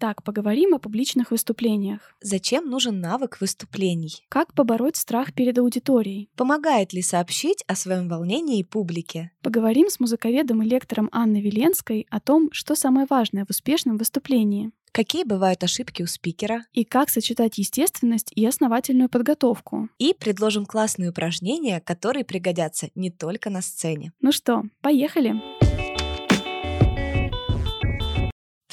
Итак, поговорим о публичных выступлениях. Зачем нужен навык выступлений? Как побороть страх перед аудиторией? Помогает ли сообщить о своем волнении публике? Поговорим с музыковедом и лектором Анной Веленской о том, что самое важное в успешном выступлении. Какие бывают ошибки у спикера? И как сочетать естественность и основательную подготовку. И предложим классные упражнения, которые пригодятся не только на сцене. Ну что, поехали!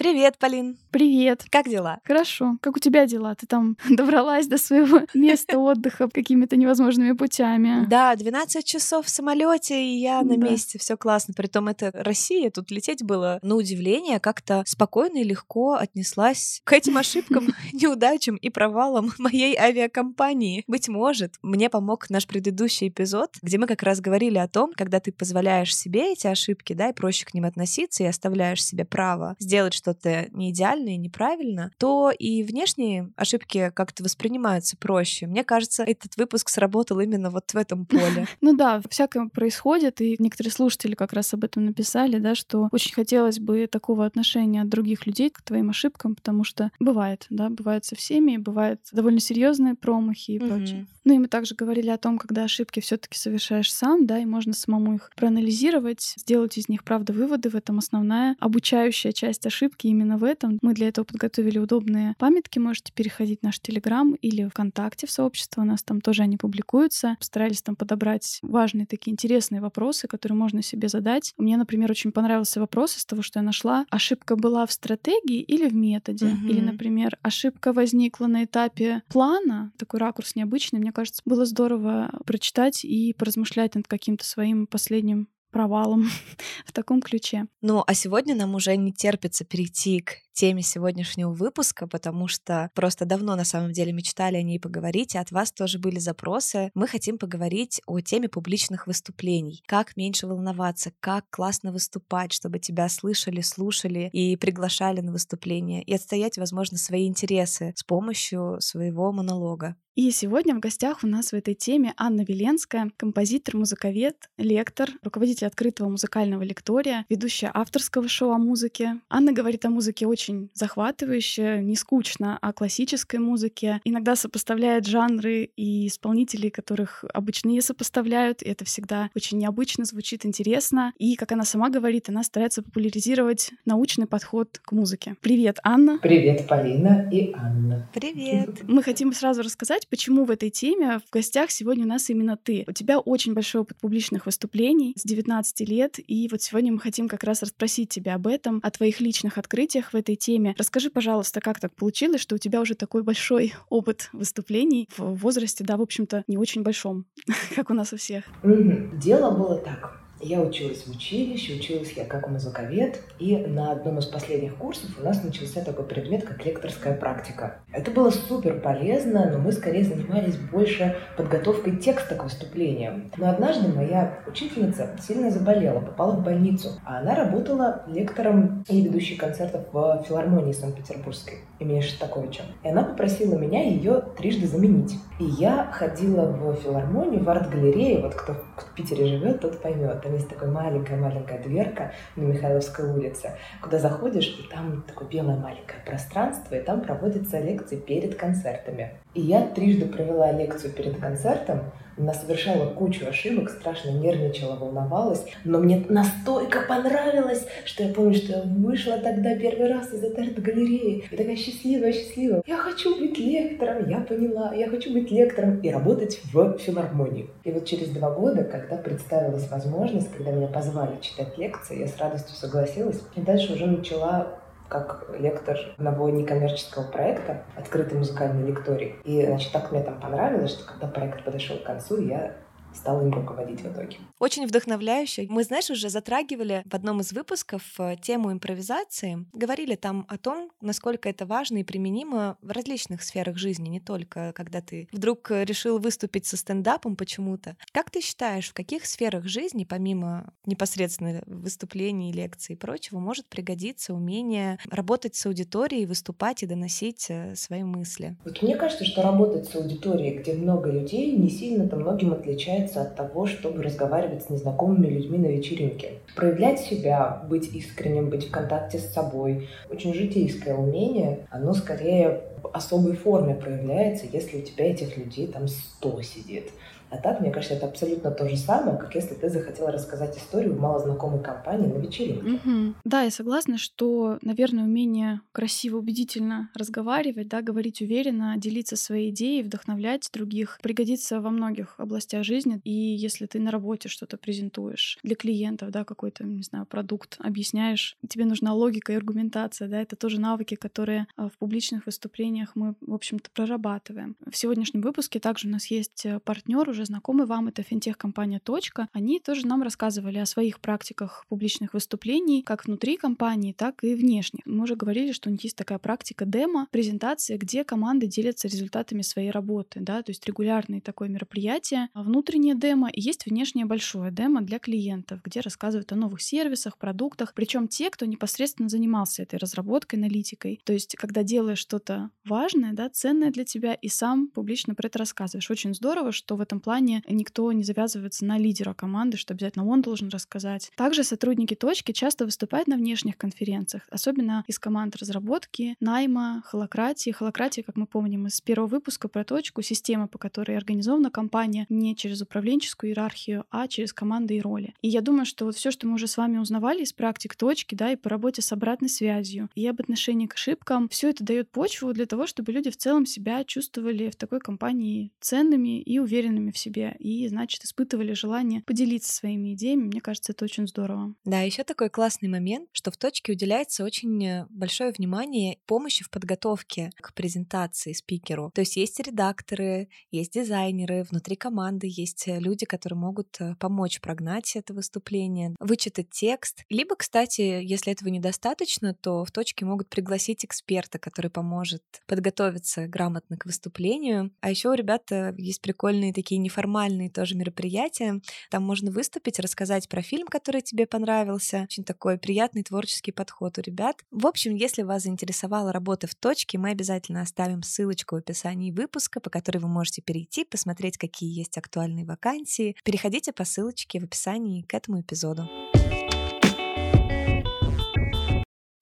Привет, Полин. Привет. Как дела? Хорошо. Как у тебя дела? Ты там добралась до своего места отдыха какими-то невозможными путями. Да, 12 часов в самолете, и я на да. месте. Все классно. Притом это Россия. Тут лететь было на удивление как-то спокойно и легко отнеслась к этим ошибкам, неудачам и провалам моей авиакомпании. Быть может, мне помог наш предыдущий эпизод, где мы как раз говорили о том, когда ты позволяешь себе эти ошибки, да, и проще к ним относиться, и оставляешь себе право сделать что-то не идеально и неправильно, то и внешние ошибки как-то воспринимаются проще. Мне кажется, этот выпуск сработал именно вот в этом поле. Ну да, всякое происходит, и некоторые слушатели как раз об этом написали, да, что очень хотелось бы такого отношения от других людей к твоим ошибкам, потому что бывает, да, бывает со всеми, бывают довольно серьезные промахи и прочее. Ну и мы также говорили о том, когда ошибки все таки совершаешь сам, да, и можно самому их проанализировать, сделать из них, правда, выводы. В этом основная обучающая часть ошибки именно в этом. Мы для этого подготовили удобные памятки. Можете переходить в наш Телеграм или ВКонтакте в сообщество. У нас там тоже они публикуются. Постарались там подобрать важные такие интересные вопросы, которые можно себе задать. Мне, например, очень понравился вопрос из того, что я нашла. Ошибка была в стратегии или в методе? Mm-hmm. Или, например, ошибка возникла на этапе плана. Такой ракурс необычный. Мне кажется, было здорово прочитать и поразмышлять над каким-то своим последним провалом в таком ключе. Ну, а сегодня нам уже не терпится перейти к теме сегодняшнего выпуска, потому что просто давно на самом деле мечтали о ней поговорить, и от вас тоже были запросы. Мы хотим поговорить о теме публичных выступлений. Как меньше волноваться, как классно выступать, чтобы тебя слышали, слушали и приглашали на выступление, и отстоять, возможно, свои интересы с помощью своего монолога. И сегодня в гостях у нас в этой теме Анна Веленская, композитор, музыковед, лектор, руководитель открытого музыкального лектория, ведущая авторского шоу о музыке. Анна говорит о музыке очень захватывающе, не скучно, о классической музыке. Иногда сопоставляет жанры и исполнителей, которых обычно не сопоставляют, и это всегда очень необычно, звучит интересно. И, как она сама говорит, она старается популяризировать научный подход к музыке. Привет, Анна. Привет, Полина и Анна. Привет. Мы хотим сразу рассказать, рассказать, почему в этой теме в гостях сегодня у нас именно ты. У тебя очень большой опыт публичных выступлений с 19 лет, и вот сегодня мы хотим как раз расспросить тебя об этом, о твоих личных открытиях в этой теме. Расскажи, пожалуйста, как так получилось, что у тебя уже такой большой опыт выступлений в возрасте, да, в общем-то, не очень большом, как у нас у всех. Дело было так. Я училась в училище, училась я как музыковед, и на одном из последних курсов у нас начался такой предмет, как лекторская практика. Это было супер полезно, но мы скорее занимались больше подготовкой текста к выступлениям. Но однажды моя учительница сильно заболела, попала в больницу, а она работала лектором и ведущей концертов в филармонии Санкт-Петербургской имени Шостаковича. И она попросила меня ее трижды заменить. И я ходила в филармонию, в арт-галерею, вот кто в Питере живет, тот поймет. Там есть такая маленькая-маленькая дверка на Михайловской улице, куда заходишь, и там такое белое маленькое пространство, и там проводятся лекции перед концертами. И я трижды провела лекцию перед концертом, она совершала кучу ошибок, страшно нервничала, волновалась, но мне настолько понравилось, что я помню, что я вышла тогда первый раз из этой арт-галереи, и такая счастливая, счастливая. Я хочу быть лектором, я поняла, я хочу быть лектором и работать в филармонии. И вот через два года, когда представилась возможность, когда меня позвали читать лекции, я с радостью согласилась, и дальше уже начала как лектор одного некоммерческого проекта «Открытый музыкальный лекторий». И, значит, так мне там понравилось, что когда проект подошел к концу, я стала им руководить в итоге. Очень вдохновляюще. Мы, знаешь, уже затрагивали в одном из выпусков э, тему импровизации. Говорили там о том, насколько это важно и применимо в различных сферах жизни, не только когда ты вдруг решил выступить со стендапом почему-то. Как ты считаешь, в каких сферах жизни, помимо непосредственно выступлений, лекций и прочего, может пригодиться умение работать с аудиторией, выступать и доносить э, свои мысли? Вот мне кажется, что работать с аудиторией, где много людей, не сильно-то многим отличается от того, чтобы разговаривать с незнакомыми людьми на вечеринке. Проявлять себя, быть искренним, быть в контакте с собой. Очень житейское умение, оно скорее особой форме проявляется, если у тебя этих людей там сто сидит. А так, мне кажется, это абсолютно то же самое, как если ты захотела рассказать историю малознакомой компании на вечеринке. Угу. Да, я согласна, что, наверное, умение красиво, убедительно разговаривать, да, говорить уверенно, делиться своей идеей, вдохновлять других, пригодится во многих областях жизни. И если ты на работе что-то презентуешь для клиентов, да, какой-то, не знаю, продукт объясняешь, тебе нужна логика и аргументация, да, это тоже навыки, которые а, в публичных выступлениях мы, в общем-то, прорабатываем. В сегодняшнем выпуске также у нас есть э, партнер уже знакомы вам, это финтех-компания «Точка». Они тоже нам рассказывали о своих практиках публичных выступлений, как внутри компании, так и внешних. Мы уже говорили, что у них есть такая практика демо, презентация, где команды делятся результатами своей работы, да, то есть регулярные такое мероприятие. А внутреннее демо и есть внешнее большое демо для клиентов, где рассказывают о новых сервисах, продуктах, причем те, кто непосредственно занимался этой разработкой, аналитикой. То есть, когда делаешь что-то важное, да, ценное для тебя, и сам публично про это рассказываешь. Очень здорово, что в этом плане никто не завязывается на лидера команды, что обязательно он должен рассказать. Также сотрудники точки часто выступают на внешних конференциях, особенно из команд разработки, найма, холократии. Холократия, как мы помним из первого выпуска про точку, система, по которой организована компания не через управленческую иерархию, а через команды и роли. И я думаю, что вот все, что мы уже с вами узнавали из практик точки, да, и по работе с обратной связью, и об отношении к ошибкам, все это дает почву для того, чтобы люди в целом себя чувствовали в такой компании ценными и уверенными в себе, и, значит, испытывали желание поделиться своими идеями. Мне кажется, это очень здорово. Да, еще такой классный момент, что в точке уделяется очень э, большое внимание помощи в подготовке к презентации спикеру. То есть есть редакторы, есть дизайнеры, внутри команды есть э, люди, которые могут э, помочь прогнать это выступление, вычитать текст. Либо, кстати, если этого недостаточно, то в точке могут пригласить эксперта, который поможет подготовиться грамотно к выступлению. А еще у ребят есть прикольные такие неформальные тоже мероприятия. Там можно выступить, рассказать про фильм, который тебе понравился. Очень такой приятный творческий подход у ребят. В общем, если вас заинтересовала работа в точке, мы обязательно оставим ссылочку в описании выпуска, по которой вы можете перейти, посмотреть, какие есть актуальные вакансии. Переходите по ссылочке в описании к этому эпизоду.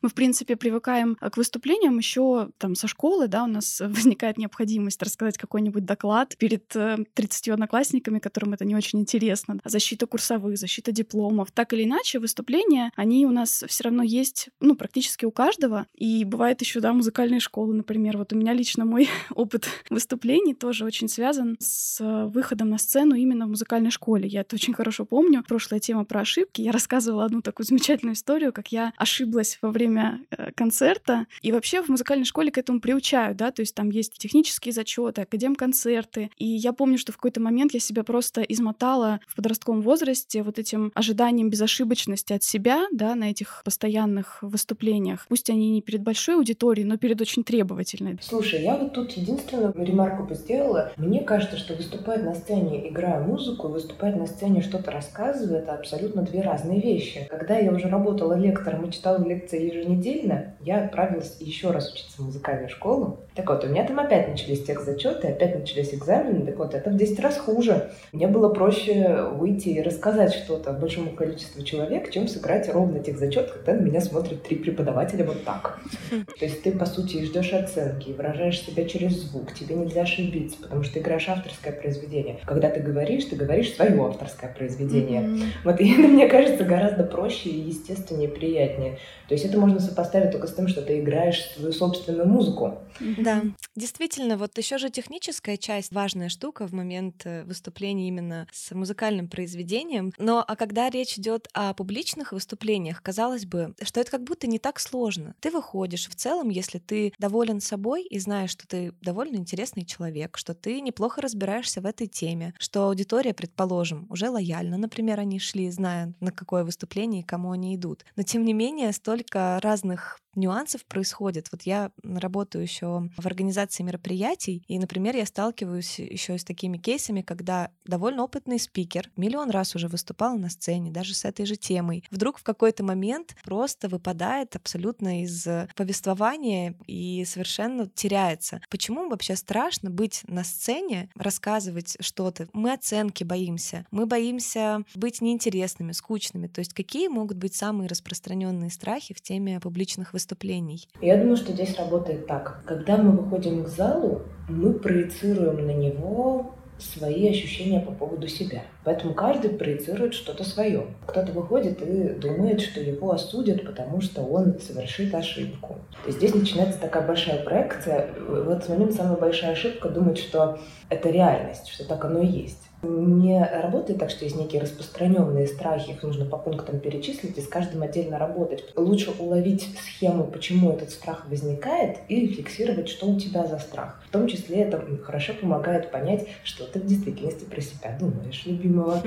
Мы, в принципе, привыкаем э, к выступлениям еще там со школы, да, у нас возникает необходимость рассказать какой-нибудь доклад перед 30 э, одноклассниками, которым это не очень интересно. Защита курсовых, защита дипломов. Так или иначе, выступления, они у нас все равно есть, ну, практически у каждого. И бывает еще, да, музыкальные школы, например. Вот у меня лично мой опыт выступлений тоже очень связан с э, выходом на сцену именно в музыкальной школе. Я это очень хорошо помню. Прошлая тема про ошибки. Я рассказывала одну такую замечательную историю, как я ошиблась во время время э, концерта. И вообще в музыкальной школе к этому приучают, да, то есть там есть технические зачеты, академ-концерты. И я помню, что в какой-то момент я себя просто измотала в подростковом возрасте вот этим ожиданием безошибочности от себя, да, на этих постоянных выступлениях. Пусть они не перед большой аудиторией, но перед очень требовательной. Слушай, я вот тут единственную ремарку бы сделала. Мне кажется, что выступать на сцене, играя музыку, выступать на сцене что-то рассказывая, это абсолютно две разные вещи. Когда я уже работала лектором и читала лекции ежедневно, еженедельно я отправилась еще раз учиться в музыкальную школу. Так вот, у меня там опять начались тех зачеты, опять начались экзамены. Так вот, это в 10 раз хуже. Мне было проще выйти и рассказать что-то большому количеству человек, чем сыграть ровно тех зачет, когда на меня смотрят три преподавателя вот так. То есть ты, по сути, ждешь оценки выражаешь себя через звук. Тебе нельзя ошибиться, потому что ты играешь авторское произведение. Когда ты говоришь, ты говоришь свое авторское произведение. Вот и мне кажется гораздо проще и естественнее, приятнее. То есть это можно можно сопоставить только с тем, что ты играешь свою собственную музыку. Да, действительно, вот еще же техническая часть важная штука в момент э, выступления именно с музыкальным произведением. Но а когда речь идет о публичных выступлениях, казалось бы, что это как будто не так сложно. Ты выходишь в целом, если ты доволен собой и знаешь, что ты довольно интересный человек, что ты неплохо разбираешься в этой теме, что аудитория, предположим, уже лояльна, например, они шли, зная, на какое выступление и кому они идут. Но тем не менее, столько разных нюансов происходит. Вот я работаю еще в организации мероприятий, и, например, я сталкиваюсь еще с такими кейсами, когда довольно опытный спикер миллион раз уже выступал на сцене, даже с этой же темой, вдруг в какой-то момент просто выпадает абсолютно из повествования и совершенно теряется. Почему вообще страшно быть на сцене, рассказывать что-то? Мы оценки боимся, мы боимся быть неинтересными, скучными. То есть какие могут быть самые распространенные страхи в теме публичных выступлений? Я думаю, что здесь работает так. Когда мы выходим к залу, мы проецируем на него свои ощущения по поводу себя. Поэтому каждый проецирует что-то свое. Кто-то выходит и думает, что его осудят, потому что он совершит ошибку. Есть здесь начинается такая большая проекция. В этот момент самая большая ошибка думать, что это реальность, что так оно и есть не работает так, что есть некие распространенные страхи, их нужно по пунктам перечислить и с каждым отдельно работать. Лучше уловить схему, почему этот страх возникает, и фиксировать, что у тебя за страх. В том числе это хорошо помогает понять, что ты в действительности про себя думаешь, любимого.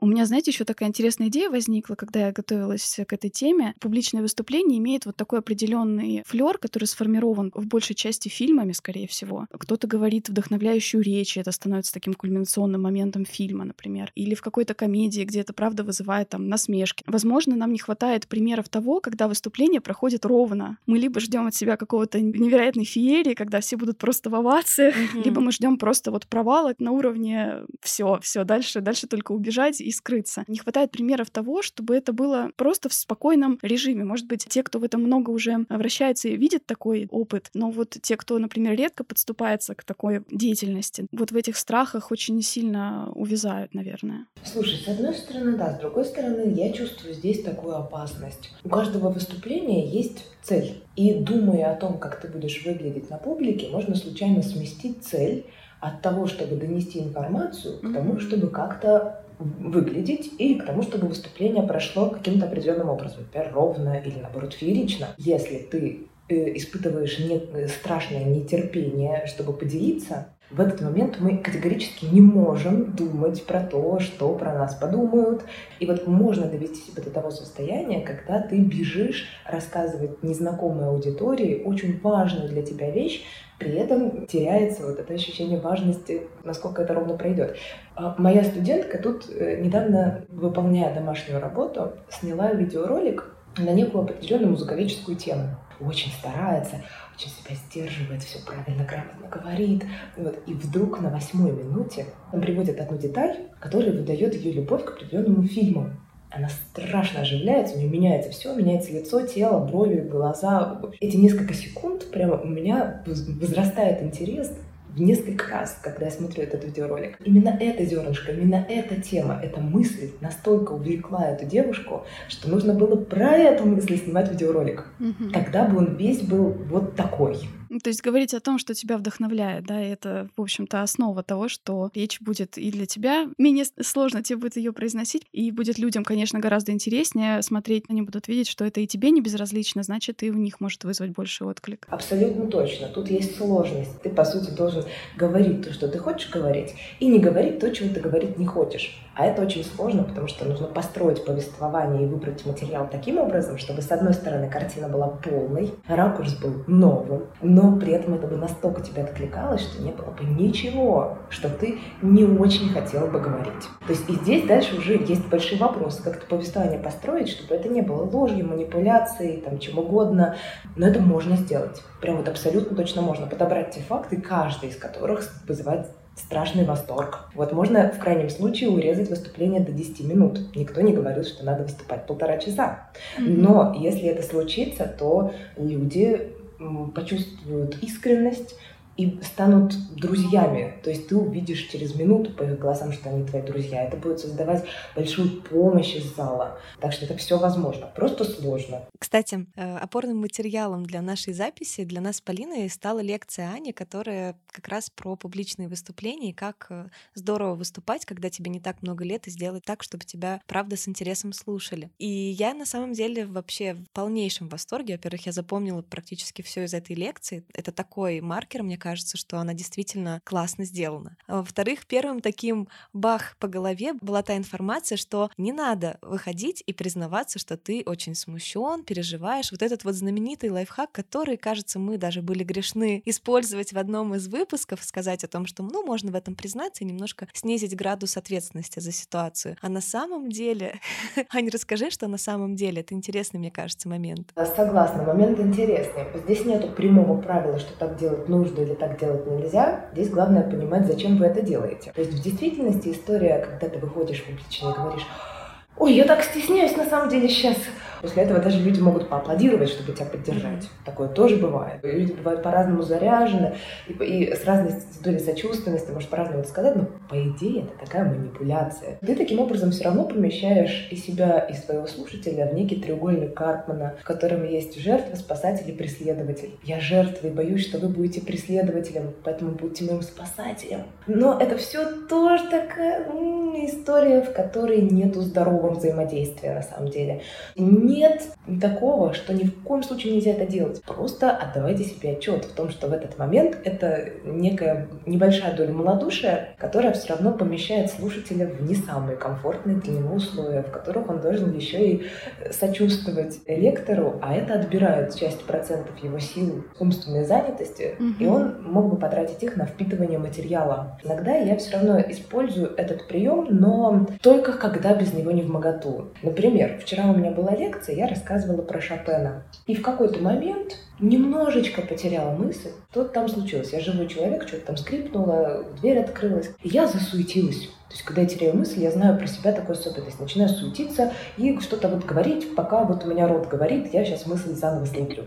У меня, знаете, еще такая интересная идея возникла, когда я готовилась к этой теме. Публичное выступление имеет вот такой определенный флер, который сформирован в большей части фильмами, скорее всего. Кто-то говорит вдохновляющую речь, и это становится таким кульминационным моментом фильма, например. Или в какой-то комедии, где это правда вызывает там насмешки. Возможно, нам не хватает примеров того, когда выступление проходит ровно. Мы либо ждем от себя какого-то невероятной феерии, когда все будут просто в овациях, mm-hmm. либо мы ждем просто вот провала на уровне все, все дальше, дальше только убежать и скрыться. Не хватает примеров того, чтобы это было просто в спокойном режиме. Может быть, те, кто в этом много уже вращается и видит такой опыт, но вот те, кто, например, редко подступается к такой деятельности, вот в этих страхах очень сильно увязают, наверное. Слушай, с одной стороны, да, с другой стороны, я чувствую здесь такую опасность. У каждого выступления есть цель. И думая о том, как ты будешь выглядеть на публике, можно случайно сместить цель от того, чтобы донести информацию, к тому, чтобы как-то выглядеть и к тому, чтобы выступление прошло каким-то определенным образом, например, ровно или, наоборот, феерично. Если ты э, испытываешь не, э, страшное нетерпение, чтобы поделиться, в этот момент мы категорически не можем думать про то, что про нас подумают. И вот можно довести себя до того состояния, когда ты бежишь рассказывать незнакомой аудитории очень важную для тебя вещь, при этом теряется вот это ощущение важности, насколько это ровно пройдет. А моя студентка тут э, недавно, выполняя домашнюю работу, сняла видеоролик на некую определенную музыковедческую тему. Очень старается, очень себя сдерживает, все правильно, грамотно говорит. Вот. И вдруг на восьмой минуте он приводит одну деталь, которая выдает ее любовь к определенному фильму она страшно оживляется, у нее меняется все, меняется лицо, тело, брови, глаза. Эти несколько секунд прямо у меня возрастает интерес несколько раз, когда я смотрю этот видеоролик. Именно эта зернышко, именно эта тема, эта мысль настолько увлекла эту девушку, что нужно было про эту мысль снимать видеоролик. Угу. Тогда бы он весь был вот такой. То есть говорить о том, что тебя вдохновляет, да, это, в общем-то, основа того, что речь будет и для тебя менее сложно тебе будет ее произносить, и будет людям, конечно, гораздо интереснее смотреть, они будут видеть, что это и тебе не безразлично, значит, и у них может вызвать больше отклик. Абсолютно точно. Тут есть сложность. Ты, по сути, должен говорить то, что ты хочешь говорить, и не говорить то, чего ты говорить не хочешь. А это очень сложно, потому что нужно построить повествование и выбрать материал таким образом, чтобы, с одной стороны, картина была полной, ракурс был новым, но при этом это бы настолько тебя откликалось, что не было бы ничего, что ты не очень хотел бы говорить. То есть и здесь дальше уже есть большие вопросы, как это повествование построить, чтобы это не было ложью, манипуляцией, там, чем угодно. Но это можно сделать. Прям вот абсолютно точно можно подобрать те факты, каждый из которых вызывает страшный восторг. Вот можно в крайнем случае урезать выступление до 10 минут. Никто не говорил, что надо выступать полтора часа. Но если это случится, то люди почувствуют искренность, и станут друзьями. То есть ты увидишь через минуту по их глазам, что они твои друзья. Это будет создавать большую помощь из зала. Так что это все возможно. Просто сложно. Кстати, э, опорным материалом для нашей записи, для нас с Полиной, стала лекция Ани, которая как раз про публичные выступления и как э, здорово выступать, когда тебе не так много лет, и сделать так, чтобы тебя, правда, с интересом слушали. И я на самом деле вообще в полнейшем восторге. Во-первых, я запомнила практически все из этой лекции. Это такой маркер, мне кажется, что она действительно классно сделана. А во-вторых, первым таким бах по голове была та информация, что не надо выходить и признаваться, что ты очень смущен, переживаешь. Вот этот вот знаменитый лайфхак, который, кажется, мы даже были грешны использовать в одном из выпусков, сказать о том, что, ну, можно в этом признаться и немножко снизить градус ответственности за ситуацию. А на самом деле, Аня, расскажи, что на самом деле это интересный, мне кажется, момент. Согласна, момент интересный. Здесь нету прямого правила, что так делать нужно или так делать нельзя. Здесь главное понимать, зачем вы это делаете. То есть в действительности история, когда ты выходишь публично и говоришь, ой, я так стесняюсь на самом деле сейчас После этого даже люди могут поаплодировать, чтобы тебя поддержать. Такое тоже бывает. Люди бывают по-разному заряжены, и, и с разной долей сочувственности, может по-разному это сказать, но по идее это такая манипуляция. Ты таким образом все равно помещаешь и себя, и своего слушателя в некий треугольник Карпмана, в котором есть жертва, спасатель и преследователь. Я жертва и боюсь, что вы будете преследователем, поэтому будьте моим спасателем. Но это все тоже такая м- история, в которой нету здорового взаимодействия на самом деле нет такого, что ни в коем случае нельзя это делать. Просто отдавайте себе отчет в том, что в этот момент это некая небольшая доля малодушия, которая все равно помещает слушателя в не самые комфортные для него условия, в которых он должен еще и сочувствовать лектору, а это отбирает часть процентов его сил умственной занятости, угу. и он мог бы потратить их на впитывание материала. Иногда я все равно использую этот прием, но только когда без него не в моготу. Например, вчера у меня была лекция, я рассказывала про Шопена. И в какой-то момент немножечко потеряла мысль. Что-то там случилось. Я живой человек, что-то там скрипнуло, дверь открылась. И я засуетилась. То есть, когда я теряю мысль, я знаю про себя такую особенность. Начинаю суетиться и что-то вот говорить, пока вот у меня рот говорит, я сейчас мысль заново слыплю.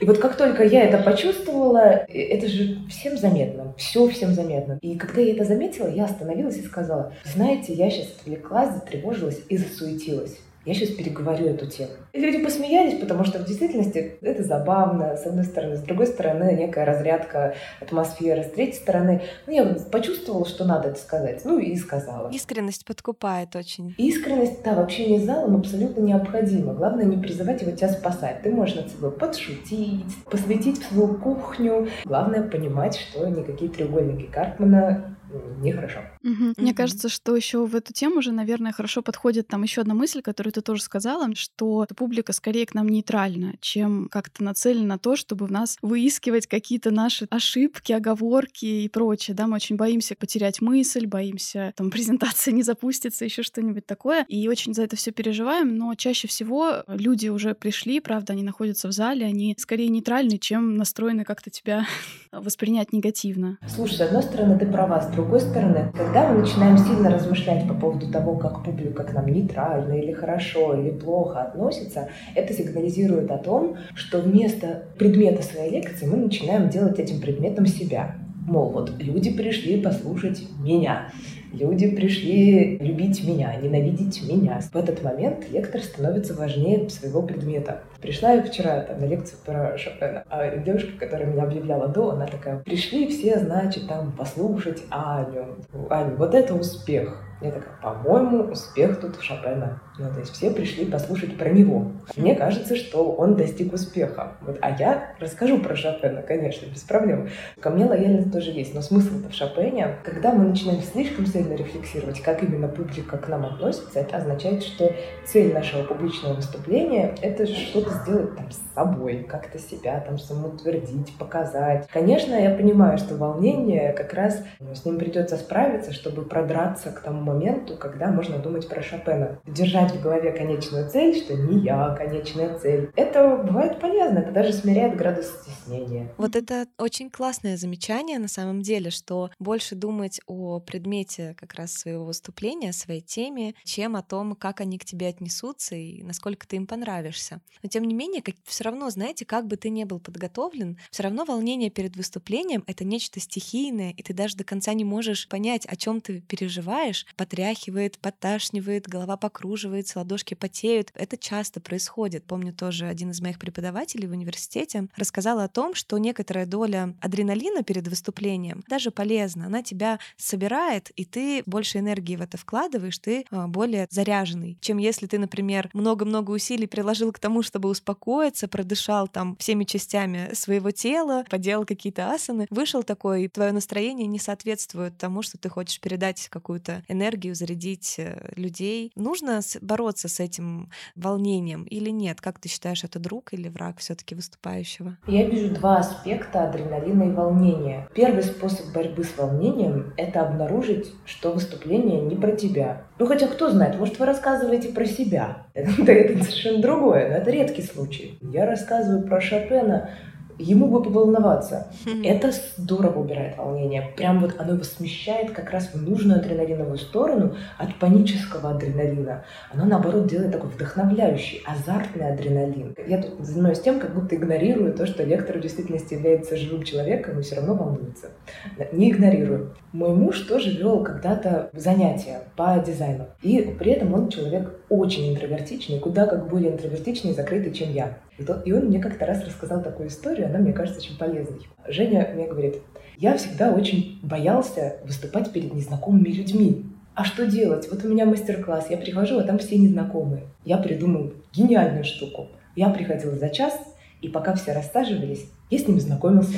И вот как только я это почувствовала, это же всем заметно, все всем заметно. И когда я это заметила, я остановилась и сказала, знаете, я сейчас отвлеклась, затревожилась и засуетилась я сейчас переговорю эту тему. И люди посмеялись, потому что в действительности это забавно, с одной стороны. С другой стороны, некая разрядка атмосферы. С третьей стороны, ну, я почувствовала, что надо это сказать. Ну, и сказала. Искренность подкупает очень. Искренность, да, в общении с залом абсолютно необходима. Главное не призывать его тебя спасать. Ты можешь над собой подшутить, посвятить в свою кухню. Главное понимать, что никакие треугольники Карпмана нехорошо. Угу. Мне кажется, что еще в эту тему же, наверное, хорошо подходит там еще одна мысль, которую ты тоже сказала, что публика скорее к нам нейтральна, чем как-то нацелена на то, чтобы в нас выискивать какие-то наши ошибки, оговорки и прочее. Да, мы очень боимся потерять мысль, боимся, там, презентация не запустится, еще что-нибудь такое. И очень за это все переживаем, но чаще всего люди уже пришли, правда, они находятся в зале, они скорее нейтральны, чем настроены как-то тебя воспринять негативно. Слушай, с одной стороны, ты права, с другой стороны, когда мы начинаем сильно размышлять по поводу того, как публика к нам нейтрально или хорошо, или плохо относится, это сигнализирует о том, что вместо предмета своей лекции мы начинаем делать этим предметом себя. Мол, вот люди пришли послушать меня. Люди пришли любить меня, ненавидеть меня. В этот момент лектор становится важнее своего предмета. Пришла я вчера там, на лекцию про Шопена, а девушка, которая меня объявляла до, она такая, пришли все, значит, там послушать Аню. Аню, вот это успех. Я такая, по-моему, успех тут у Шопена. Ну, то есть все пришли послушать про него. Мне кажется, что он достиг успеха. Вот, а я расскажу про Шопена, конечно, без проблем. Ко мне лояльность тоже есть, но смысл-то в Шопене, когда мы начинаем слишком сильно рефлексировать, как именно публика к нам относится, это означает, что цель нашего публичного выступления — это что-то сделать там с собой, как-то себя там самоутвердить, показать. Конечно, я понимаю, что волнение как раз ну, с ним придется справиться, чтобы продраться к тому моменту, когда можно думать про Шопена. Держать в голове конечную цель, что не я конечная цель. Это бывает полезно, это даже смиряет градус стеснения. Вот это очень классное замечание на самом деле, что больше думать о предмете как раз своего выступления, своей теме, чем о том, как они к тебе отнесутся и насколько ты им понравишься. Но тем не менее, как, все равно, знаете, как бы ты ни был подготовлен, все равно волнение перед выступлением — это нечто стихийное, и ты даже до конца не можешь понять, о чем ты переживаешь. Потряхивает, подташнивает, голова покруживается, ладошки потеют. Это часто происходит. Помню тоже один из моих преподавателей в университете рассказал о том, что некоторая доля адреналина перед выступлением даже полезна. Она тебя собирает, и ты больше энергии в это вкладываешь, ты а, более заряженный, чем если ты, например, много-много усилий приложил к тому, чтобы успокоиться, продышал там всеми частями своего тела, поделал какие-то асаны, вышел такой, твое настроение не соответствует тому, что ты хочешь передать какую-то энергию, зарядить э, людей. Нужно бороться с этим волнением или нет? Как ты считаешь, это друг или враг все-таки выступающего? Я вижу два аспекта адреналина и волнения. Первый способ борьбы с волнением — это обнаружить, что выступление не про тебя. Ну хотя кто знает, может вы рассказываете про себя. Это, это совершенно другое, но это редкий случай. Я рассказываю про Шопена, ему бы поволноваться. Mm-hmm. Это здорово убирает волнение. Прям вот оно его смещает как раз в нужную адреналиновую сторону от панического адреналина. Оно, наоборот, делает такой вдохновляющий, азартный адреналин. Я тут занимаюсь тем, как будто игнорирую то, что лектор в действительности является живым человеком и все равно волнуется. Не игнорирую. Мой муж тоже вел когда-то занятия по дизайну. И при этом он человек очень интровертичный, куда как более интровертичный и закрытый, чем я. И, он мне как-то раз рассказал такую историю, она мне кажется очень полезной. Женя мне говорит, я всегда очень боялся выступать перед незнакомыми людьми. А что делать? Вот у меня мастер-класс, я прихожу, а там все незнакомые. Я придумал гениальную штуку. Я приходила за час, и пока все рассаживались, я с ними знакомился.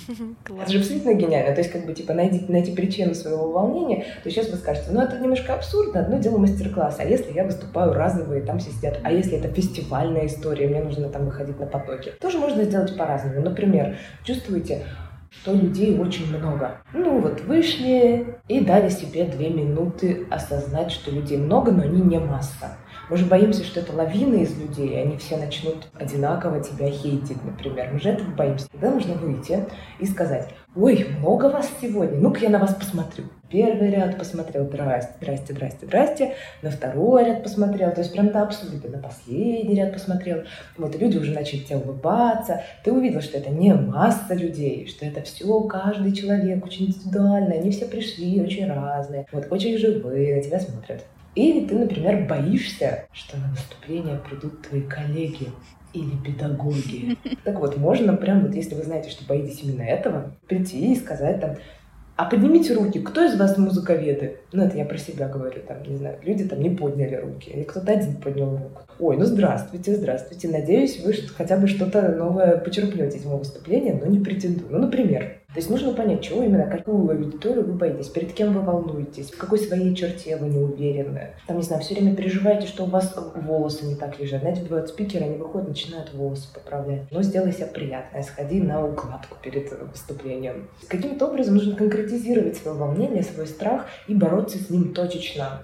Это же абсолютно гениально. То есть, как бы, типа, найти, найти причину своего волнения, то сейчас вы скажете, ну, это немножко абсурдно, одно дело мастер-класс, а если я выступаю разовые, там все сидят, а если это фестивальная история, мне нужно там выходить на потоки, тоже можно сделать по-разному. Например, чувствуете, что людей очень много. Ну вот вышли и дали себе две минуты осознать, что людей много, но они не масса. Мы же боимся, что это лавина из людей, и они все начнут одинаково тебя хейтить, например. Мы же этого боимся. Тогда нужно выйти и сказать, ой, много вас сегодня, ну-ка я на вас посмотрю. Первый ряд посмотрел, здрасте, здрасте, здрасте, здрасте. На второй ряд посмотрел, то есть прям до абсурда. На последний ряд посмотрел. Вот люди уже начали тебе улыбаться. Ты увидел, что это не масса людей, что это все, каждый человек очень индивидуальный. Они все пришли очень разные, вот очень живые, на тебя смотрят. Или ты, например, боишься, что на выступление придут твои коллеги или педагоги. Так вот, можно прям вот, если вы знаете, что боитесь именно этого, прийти и сказать там, а поднимите руки, кто из вас музыковеды? Ну, это я про себя говорю, там, не знаю, люди там не подняли руки, или кто-то один поднял руку. Ой, ну здравствуйте, здравствуйте, надеюсь, вы хотя бы что-то новое почерпнете из моего выступления, но не претендую. Ну, например, то есть нужно понять, чего именно, какую аудиторию вы боитесь, перед кем вы волнуетесь, в какой своей черте вы не уверены. Там, не знаю, все время переживаете, что у вас волосы не так лежат. Знаете, бывают спикеры, они выходят, начинают волосы поправлять. Но сделай себе приятное, сходи на укладку перед выступлением. Каким-то образом нужно конкретизировать свое волнение, свой страх и бороться с ним точечно.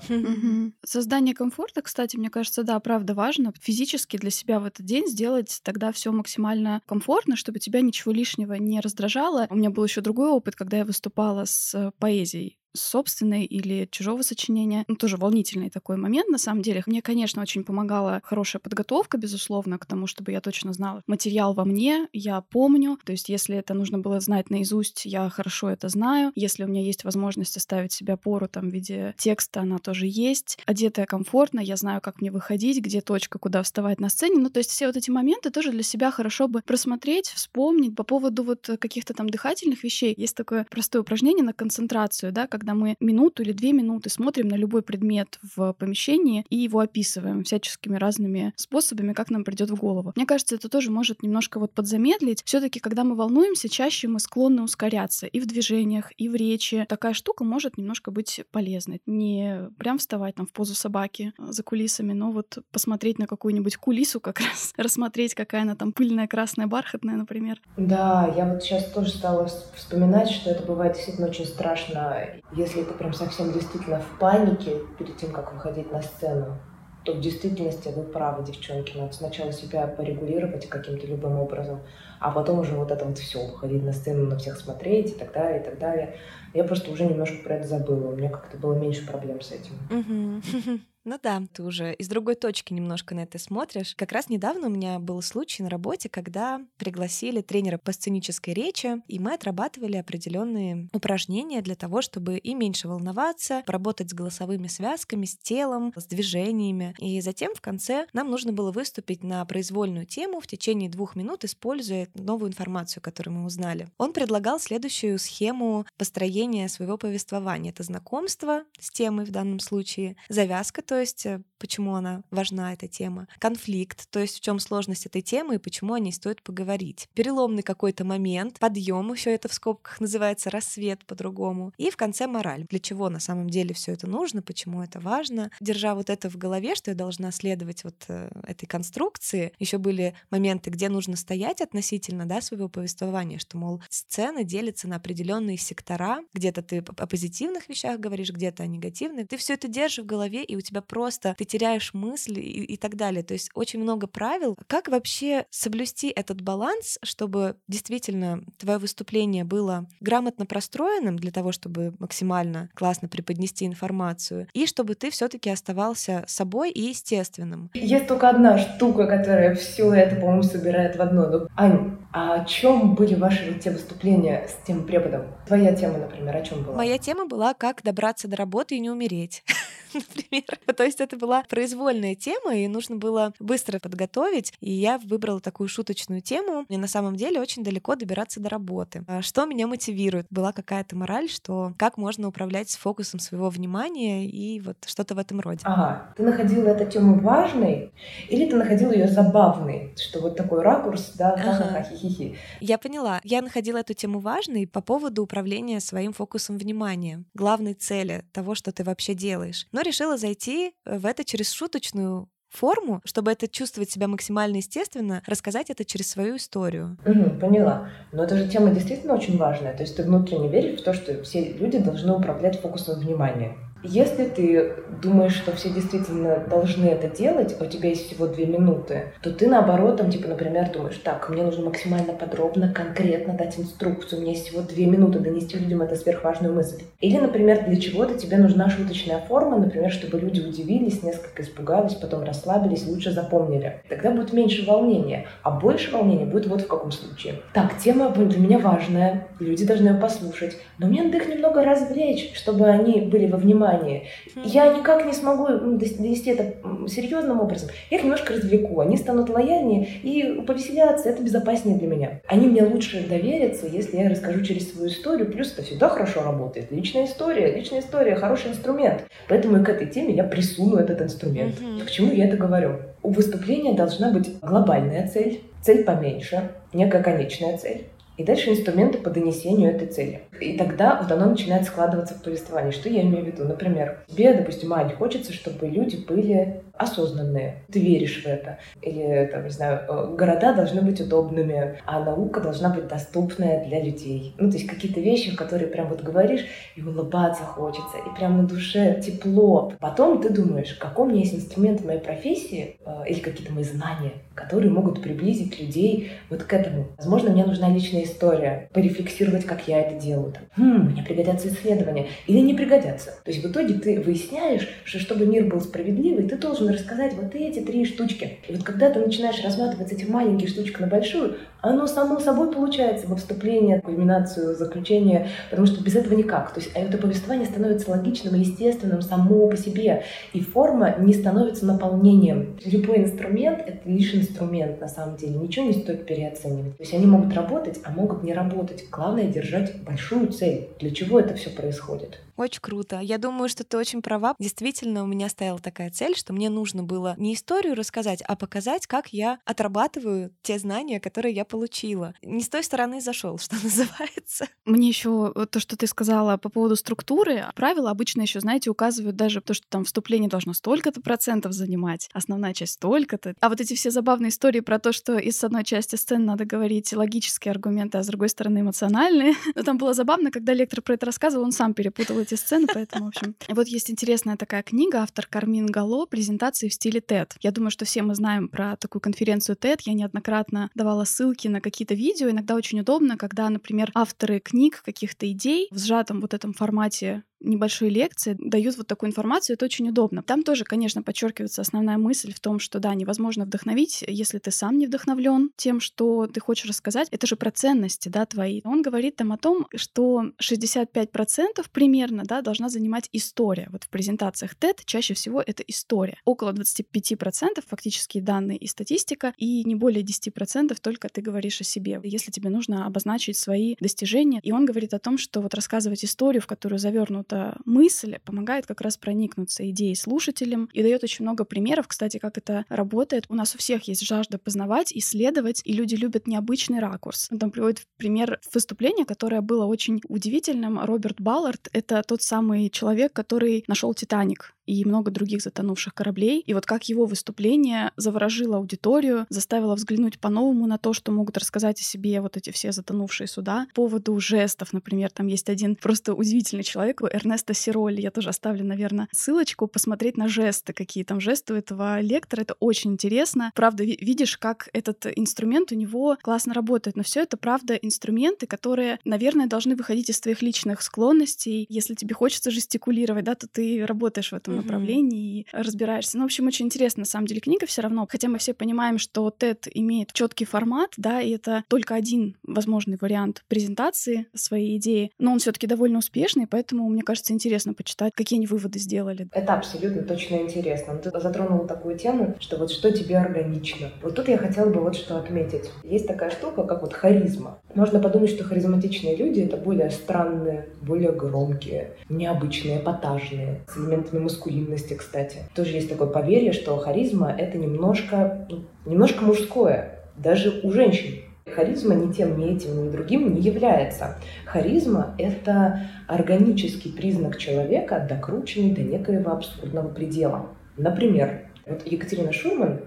Создание комфорта, кстати, мне кажется, да, правда важно. Физически для себя в этот день сделать тогда все максимально комфортно, чтобы тебя ничего лишнего не раздражало. У меня был еще другой опыт, когда я выступала с э, поэзией собственной или чужого сочинения. Ну, тоже волнительный такой момент, на самом деле. Мне, конечно, очень помогала хорошая подготовка, безусловно, к тому, чтобы я точно знала. Материал во мне, я помню. То есть, если это нужно было знать наизусть, я хорошо это знаю. Если у меня есть возможность оставить себе опору там в виде текста, она тоже есть. Одетая комфортно, я знаю, как мне выходить, где точка, куда вставать на сцене. Ну, то есть, все вот эти моменты тоже для себя хорошо бы просмотреть, вспомнить. По поводу вот каких-то там дыхательных вещей есть такое простое упражнение на концентрацию, да, когда когда мы минуту или две минуты смотрим на любой предмет в помещении и его описываем всяческими разными способами, как нам придет в голову. Мне кажется, это тоже может немножко вот подзамедлить. Все-таки, когда мы волнуемся, чаще мы склонны ускоряться и в движениях, и в речи. Такая штука может немножко быть полезной. Не прям вставать там в позу собаки за кулисами, но вот посмотреть на какую-нибудь кулису как раз, рассмотреть, какая она там пыльная, красная, бархатная, например. Да, я вот сейчас тоже стала вспоминать, что это бывает действительно очень страшно Если ты прям совсем действительно в панике перед тем, как выходить на сцену, то в действительности вы правы, девчонки. Надо сначала себя порегулировать каким-то любым образом, а потом уже вот это вот все, выходить на сцену, на всех смотреть и так далее, и так далее. Я просто уже немножко про это забыла. У меня как-то было меньше проблем с этим. Ну да, ты уже из другой точки немножко на это смотришь. Как раз недавно у меня был случай на работе, когда пригласили тренера по сценической речи, и мы отрабатывали определенные упражнения для того, чтобы и меньше волноваться, поработать с голосовыми связками, с телом, с движениями. И затем в конце нам нужно было выступить на произвольную тему в течение двух минут, используя новую информацию, которую мы узнали. Он предлагал следующую схему построения своего повествования. Это знакомство с темой в данном случае, завязка, то есть э, почему она важна, эта тема, конфликт, то есть в чем сложность этой темы и почему о ней стоит поговорить, переломный какой-то момент, подъем, еще это в скобках называется рассвет по-другому, и в конце мораль, для чего на самом деле все это нужно, почему это важно. Держа вот это в голове, что я должна следовать вот э, этой конструкции, еще были моменты, где нужно стоять относительно да, своего повествования, что, мол, сцена делится на определенные сектора, где-то ты о позитивных вещах говоришь, где-то о негативных, ты все это держишь в голове, и у тебя просто ты теряешь мысли и, и так далее. То есть очень много правил. Как вообще соблюсти этот баланс, чтобы действительно твое выступление было грамотно простроенным для того, чтобы максимально классно преподнести информацию, и чтобы ты все-таки оставался собой и естественным. Есть только одна штука, которая все это, по-моему, собирает в одно. Ну, Ань, а о чем были ваши те выступления с тем преподом? Твоя тема, например, о чем была? Моя тема была как добраться до работы и не умереть. например. То есть это была произвольная тема, и нужно было быстро подготовить, и я выбрала такую шуточную тему. Мне на самом деле очень далеко добираться до работы. А что меня мотивирует? Была какая-то мораль, что как можно управлять фокусом своего внимания и вот что-то в этом роде. Ага. Ты находила эту тему важной или ты находила ее забавной? Что вот такой ракурс, да, ага. Хи-хи-хи. Я поняла. Я находила эту тему важной по поводу управления своим фокусом внимания, главной цели того, что ты вообще делаешь. Но решила зайти э, в это через шуточную форму, чтобы это чувствовать себя максимально естественно, рассказать это через свою историю. Угу, поняла. Но эта же тема действительно очень важная. То есть ты внутренне веришь в то, что все люди должны управлять фокусом внимания. Если ты думаешь, что все действительно должны это делать, а у тебя есть всего две минуты, то ты наоборот, там, типа, например, думаешь, так, мне нужно максимально подробно, конкретно дать инструкцию, у меня есть всего две минуты донести людям эту сверхважную мысль. Или, например, для чего-то тебе нужна шуточная форма, например, чтобы люди удивились, несколько испугались, потом расслабились, лучше запомнили. Тогда будет меньше волнения, а больше волнения будет вот в каком случае. Так, тема для меня важная, люди должны ее послушать, но мне надо их немного развлечь, чтобы они были во внимании внимание. Я никак не смогу довести это серьезным образом. Я их немножко развлеку, они станут лояльнее и повеселятся, это безопаснее для меня. Они мне лучше доверятся, если я расскажу через свою историю, плюс это всегда хорошо работает. Личная история, личная история, хороший инструмент. Поэтому и к этой теме я присуну этот инструмент. Mm-hmm. К чему я это говорю? У выступления должна быть глобальная цель, цель поменьше, некая конечная цель и дальше инструменты по донесению этой цели. И тогда вот оно начинает складываться в повествование. Что я имею в виду? Например, тебе, допустим, Ань, хочется, чтобы люди были осознанные. Ты веришь в это. Или, там, не знаю, э, города должны быть удобными, а наука должна быть доступная для людей. Ну, то есть какие-то вещи, которые прям вот говоришь, и улыбаться хочется, и прям на душе тепло. Потом ты думаешь, какой у меня есть инструмент в моей профессии э, или какие-то мои знания, которые могут приблизить людей вот к этому. Возможно, мне нужна личная история, порефлексировать, как я это делаю. Там, хм, мне пригодятся исследования или не пригодятся. То есть в итоге ты выясняешь, что чтобы мир был справедливый, ты должен рассказать вот эти три штучки. И вот когда ты начинаешь разматывать эти маленькие штучки на большую, оно само собой получается во вступление, кульминацию, заключение, потому что без этого никак. То есть а это повествование становится логичным и естественным само по себе, и форма не становится наполнением. Любой инструмент — это лишь инструмент на самом деле, ничего не стоит переоценивать. То есть они могут работать, а могут не работать. Главное — держать большую цель. Для чего это все происходит? Очень круто. Я думаю, что ты очень права. Действительно, у меня стояла такая цель, что мне нужно было не историю рассказать, а показать, как я отрабатываю те знания, которые я получила. Не с той стороны зашел, что называется. Мне еще то, что ты сказала по поводу структуры, правила обычно еще, знаете, указывают даже то, что там вступление должно столько-то процентов занимать, основная часть столько-то. А вот эти все забавные истории про то, что из одной части сцены надо говорить логические аргументы, а с другой стороны эмоциональные. Но там было забавно, когда лектор про это рассказывал, он сам перепутал делаете сцены, поэтому, в общем. Вот есть интересная такая книга, автор Кармин Гало, презентации в стиле TED. Я думаю, что все мы знаем про такую конференцию TED. Я неоднократно давала ссылки на какие-то видео. Иногда очень удобно, когда, например, авторы книг, каких-то идей в сжатом вот этом формате небольшой лекции дают вот такую информацию, это очень удобно. Там тоже, конечно, подчеркивается основная мысль в том, что да, невозможно вдохновить, если ты сам не вдохновлен тем, что ты хочешь рассказать. Это же про ценности, да, твои. Он говорит там о том, что 65% примерно, да, должна занимать история. Вот в презентациях TED чаще всего это история. Около 25% фактические данные и статистика, и не более 10% только ты говоришь о себе. Если тебе нужно обозначить свои достижения. И он говорит о том, что вот рассказывать историю, в которую завернут эта мысль помогает как раз проникнуться идеей слушателям и дает очень много примеров, кстати, как это работает. У нас у всех есть жажда познавать, исследовать, и люди любят необычный ракурс. Он там приводит пример выступления, которое было очень удивительным. Роберт Баллард — это тот самый человек, который нашел «Титаник» и много других затонувших кораблей. И вот как его выступление заворожило аудиторию, заставило взглянуть по-новому на то, что могут рассказать о себе вот эти все затонувшие суда. По поводу жестов, например, там есть один просто удивительный человек, Эрнеста Сироли. Я тоже оставлю, наверное, ссылочку посмотреть на жесты, какие там жесты у этого лектора. Это очень интересно. Правда, видишь, как этот инструмент у него классно работает. Но все это, правда, инструменты, которые, наверное, должны выходить из твоих личных склонностей. Если тебе хочется жестикулировать, да, то ты работаешь в этом mm-hmm. направлении и разбираешься. Ну, в общем, очень интересно, на самом деле, книга все равно. Хотя мы все понимаем, что TED имеет четкий формат, да, и это только один возможный вариант презентации своей идеи, но он все-таки довольно успешный, поэтому мне кажется, интересно почитать, какие они выводы сделали. Это абсолютно точно интересно. Ты затронула такую тему, что вот что тебе органично. Вот тут я хотела бы вот что отметить. Есть такая штука, как вот харизма. Можно подумать, что харизматичные люди — это более странные, более громкие, необычные, эпатажные, с элементами маскулинности, кстати. Тоже есть такое поверье, что харизма — это немножко, ну, немножко мужское, даже у женщин. Харизма ни тем, ни этим, ни другим не является. Харизма — это органический признак человека, докрученный до некоего абсурдного предела. Например, вот Екатерина Шурман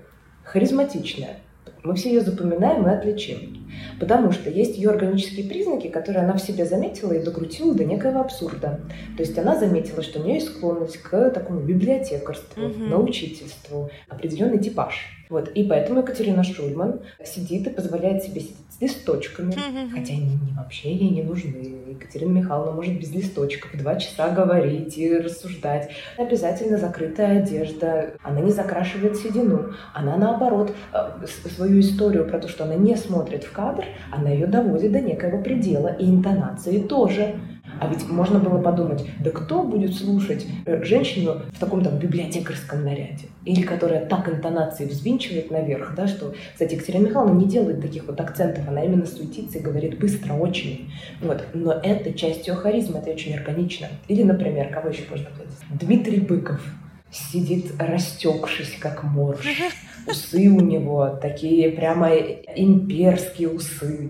харизматичная. Мы все ее запоминаем и отличим. Потому что есть ее органические признаки, которые она в себе заметила и докрутила до некоего абсурда. То есть она заметила, что у нее есть склонность к такому библиотекарству, угу. научительству, определенный типаж. Вот, и поэтому Екатерина Шульман сидит и позволяет себе сидеть с листочками, mm-hmm. хотя они не, вообще ей не нужны. Екатерина Михайловна может без листочков два часа говорить и рассуждать. Обязательно закрытая одежда, она не закрашивает седину, она наоборот э, свою историю про то, что она не смотрит в кадр, она ее доводит до некого предела, и интонации тоже. А ведь можно было подумать, да кто будет слушать э, женщину в таком там библиотекарском наряде? Или которая так интонации взвинчивает наверх, да, что, кстати, Екатерина Михайловна не делает таких вот акцентов, она именно суетится и говорит быстро очень. Вот. Но это часть ее харизмы, это очень органично. Или, например, кого еще можно назвать? Дмитрий Быков сидит растекшись, как морж. Усы у него такие прямо имперские усы.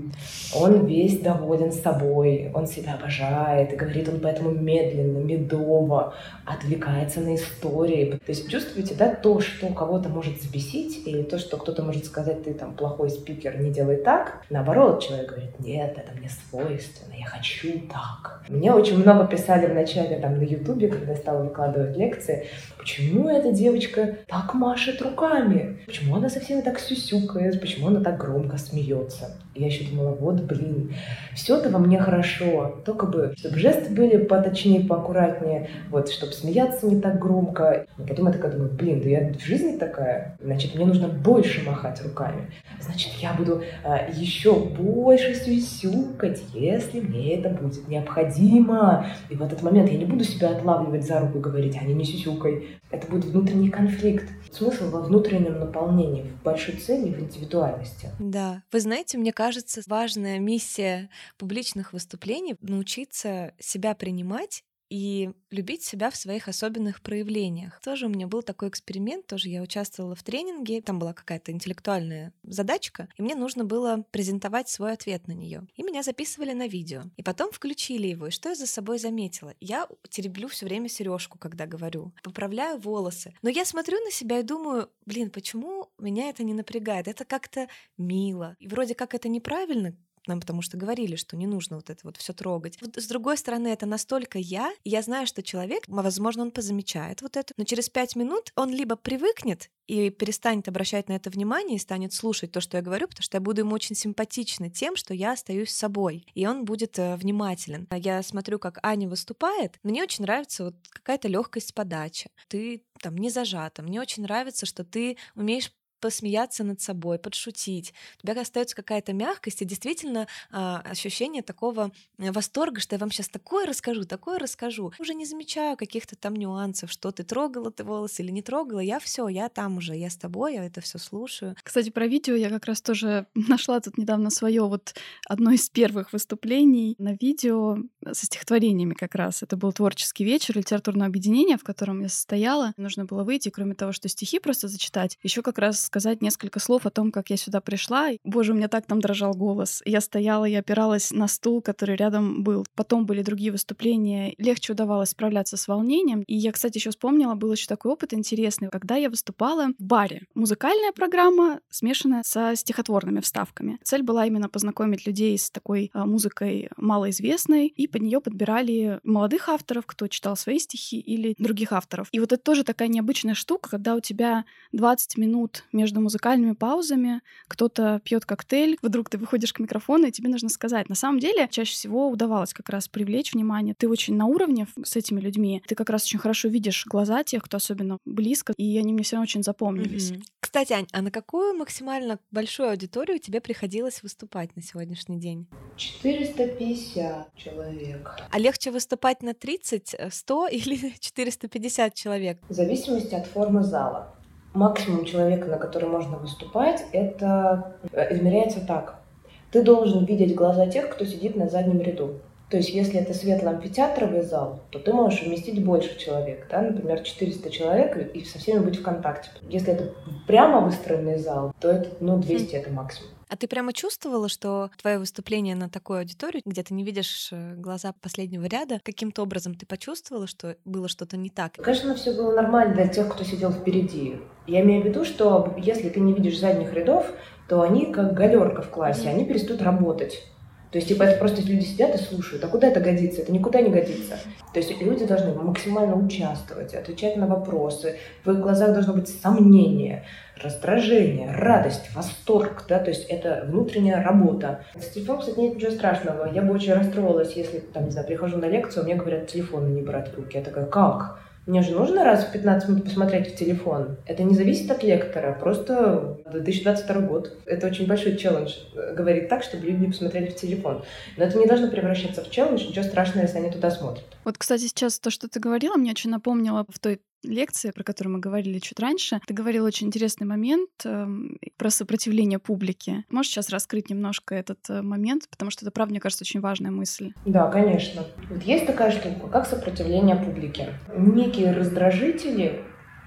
Он весь доволен собой, он себя обожает, и говорит он поэтому медленно, медово, отвлекается на истории. То есть чувствуете, да, то, что кого-то может взбесить, или то, что кто-то может сказать, ты там плохой спикер, не делай так. Наоборот, человек говорит, нет, это мне свойственно, я хочу так. Мне очень много писали в начале там на ютубе, когда я стала выкладывать лекции, почему эта девочка так машет руками? Почему она совсем так сюсюкает? Почему она так громко смеется? Я еще думала, вот, блин, все-то во мне хорошо, только бы, чтобы жесты были поточнее, поаккуратнее, вот, чтобы смеяться не так громко. Но потом я такая думаю, блин, да я в жизни такая, значит, мне нужно больше махать руками. Значит, я буду а, еще больше сюсюкать, если мне это будет необходимо. И в этот момент я не буду себя отлавливать за руку и говорить, а не, не сюсюкай. Это будет внутренний конфликт. Смысл во внутреннем наполнении, в большой цели, в индивидуальности. Да. Вы знаете, мне кажется, важная миссия публичных выступлений — научиться себя принимать и любить себя в своих особенных проявлениях. Тоже у меня был такой эксперимент, тоже я участвовала в тренинге, там была какая-то интеллектуальная задачка, и мне нужно было презентовать свой ответ на нее. И меня записывали на видео. И потом включили его, и что я за собой заметила? Я тереблю все время сережку, когда говорю, поправляю волосы. Но я смотрю на себя и думаю, блин, почему меня это не напрягает? Это как-то мило. И вроде как это неправильно, нам потому что говорили, что не нужно вот это вот все трогать. Вот с другой стороны, это настолько я, я знаю, что человек, возможно, он позамечает вот это, но через пять минут он либо привыкнет и перестанет обращать на это внимание и станет слушать то, что я говорю, потому что я буду ему очень симпатична тем, что я остаюсь собой, и он будет э, внимателен. Я смотрю, как Аня выступает, мне очень нравится вот какая-то легкость подачи. Ты там не зажата. Мне очень нравится, что ты умеешь посмеяться над собой, подшутить. У тебя остается какая-то мягкость и действительно э, ощущение такого э, восторга, что я вам сейчас такое расскажу, такое расскажу. Уже не замечаю каких-то там нюансов, что ты трогала ты волосы или не трогала. Я все, я там уже, я с тобой, я это все слушаю. Кстати, про видео я как раз тоже нашла тут недавно свое вот одно из первых выступлений на видео со стихотворениями как раз. Это был творческий вечер литературного объединения, в котором я состояла. Нужно было выйти, кроме того, что стихи просто зачитать, еще как раз сказать несколько слов о том, как я сюда пришла. Боже, у меня так там дрожал голос. Я стояла и опиралась на стул, который рядом был. Потом были другие выступления. Легче удавалось справляться с волнением. И я, кстати, еще вспомнила, был еще такой опыт интересный, когда я выступала в баре. Музыкальная программа, смешанная со стихотворными вставками. Цель была именно познакомить людей с такой а, музыкой малоизвестной, и под нее подбирали молодых авторов, кто читал свои стихи, или других авторов. И вот это тоже такая необычная штука, когда у тебя 20 минут между музыкальными паузами, кто-то пьет коктейль, вдруг ты выходишь к микрофону, и тебе нужно сказать. На самом деле, чаще всего удавалось как раз привлечь внимание. Ты очень на уровне с этими людьми, ты как раз очень хорошо видишь глаза тех, кто особенно близко, и они мне все равно очень запомнились. Mm-hmm. Кстати, Ань, а на какую максимально большую аудиторию тебе приходилось выступать на сегодняшний день? 450 человек. А легче выступать на 30, 100 или 450 человек? В зависимости от формы зала максимум человека, на который можно выступать, это э, измеряется так. Ты должен видеть глаза тех, кто сидит на заднем ряду. То есть, если это светлый амфитеатровый зал, то ты можешь вместить больше человек, да, например, 400 человек и со всеми быть в контакте. Если это прямо выстроенный зал, то это, ну, 200 это максимум. А ты прямо чувствовала, что твое выступление на такую аудиторию, где ты не видишь э, глаза последнего ряда, каким-то образом ты почувствовала, что было что-то не так? Конечно, все было нормально для тех, кто сидел впереди. Я имею в виду, что если ты не видишь задних рядов, то они как галерка в классе, mm-hmm. они перестают работать. То есть, типа, это просто люди сидят и слушают. А куда это годится? Это никуда не годится. То есть люди должны максимально участвовать, отвечать на вопросы. В их глазах должно быть сомнение, раздражение, радость, восторг. Да? То есть это внутренняя работа. С телефоном, кстати, нет ничего страшного. Я бы очень расстроилась, если, там, не знаю, прихожу на лекцию, а мне говорят, телефон не брать в руки. Я такая, как? Мне же нужно раз в 15 минут посмотреть в телефон. Это не зависит от лектора, просто 2022 год. Это очень большой челлендж. Э, говорить так, чтобы люди посмотрели в телефон. Но это не должно превращаться в челлендж, ничего страшного, если они туда смотрят. Вот, кстати, сейчас то, что ты говорила, мне очень напомнило в той лекции, про которую мы говорили чуть раньше, ты говорил очень интересный момент э, про сопротивление публики. Можешь сейчас раскрыть немножко этот э, момент, потому что это, правда, мне кажется, очень важная мысль. Да, конечно. Вот есть такая штука, как сопротивление публики. Некие раздражители,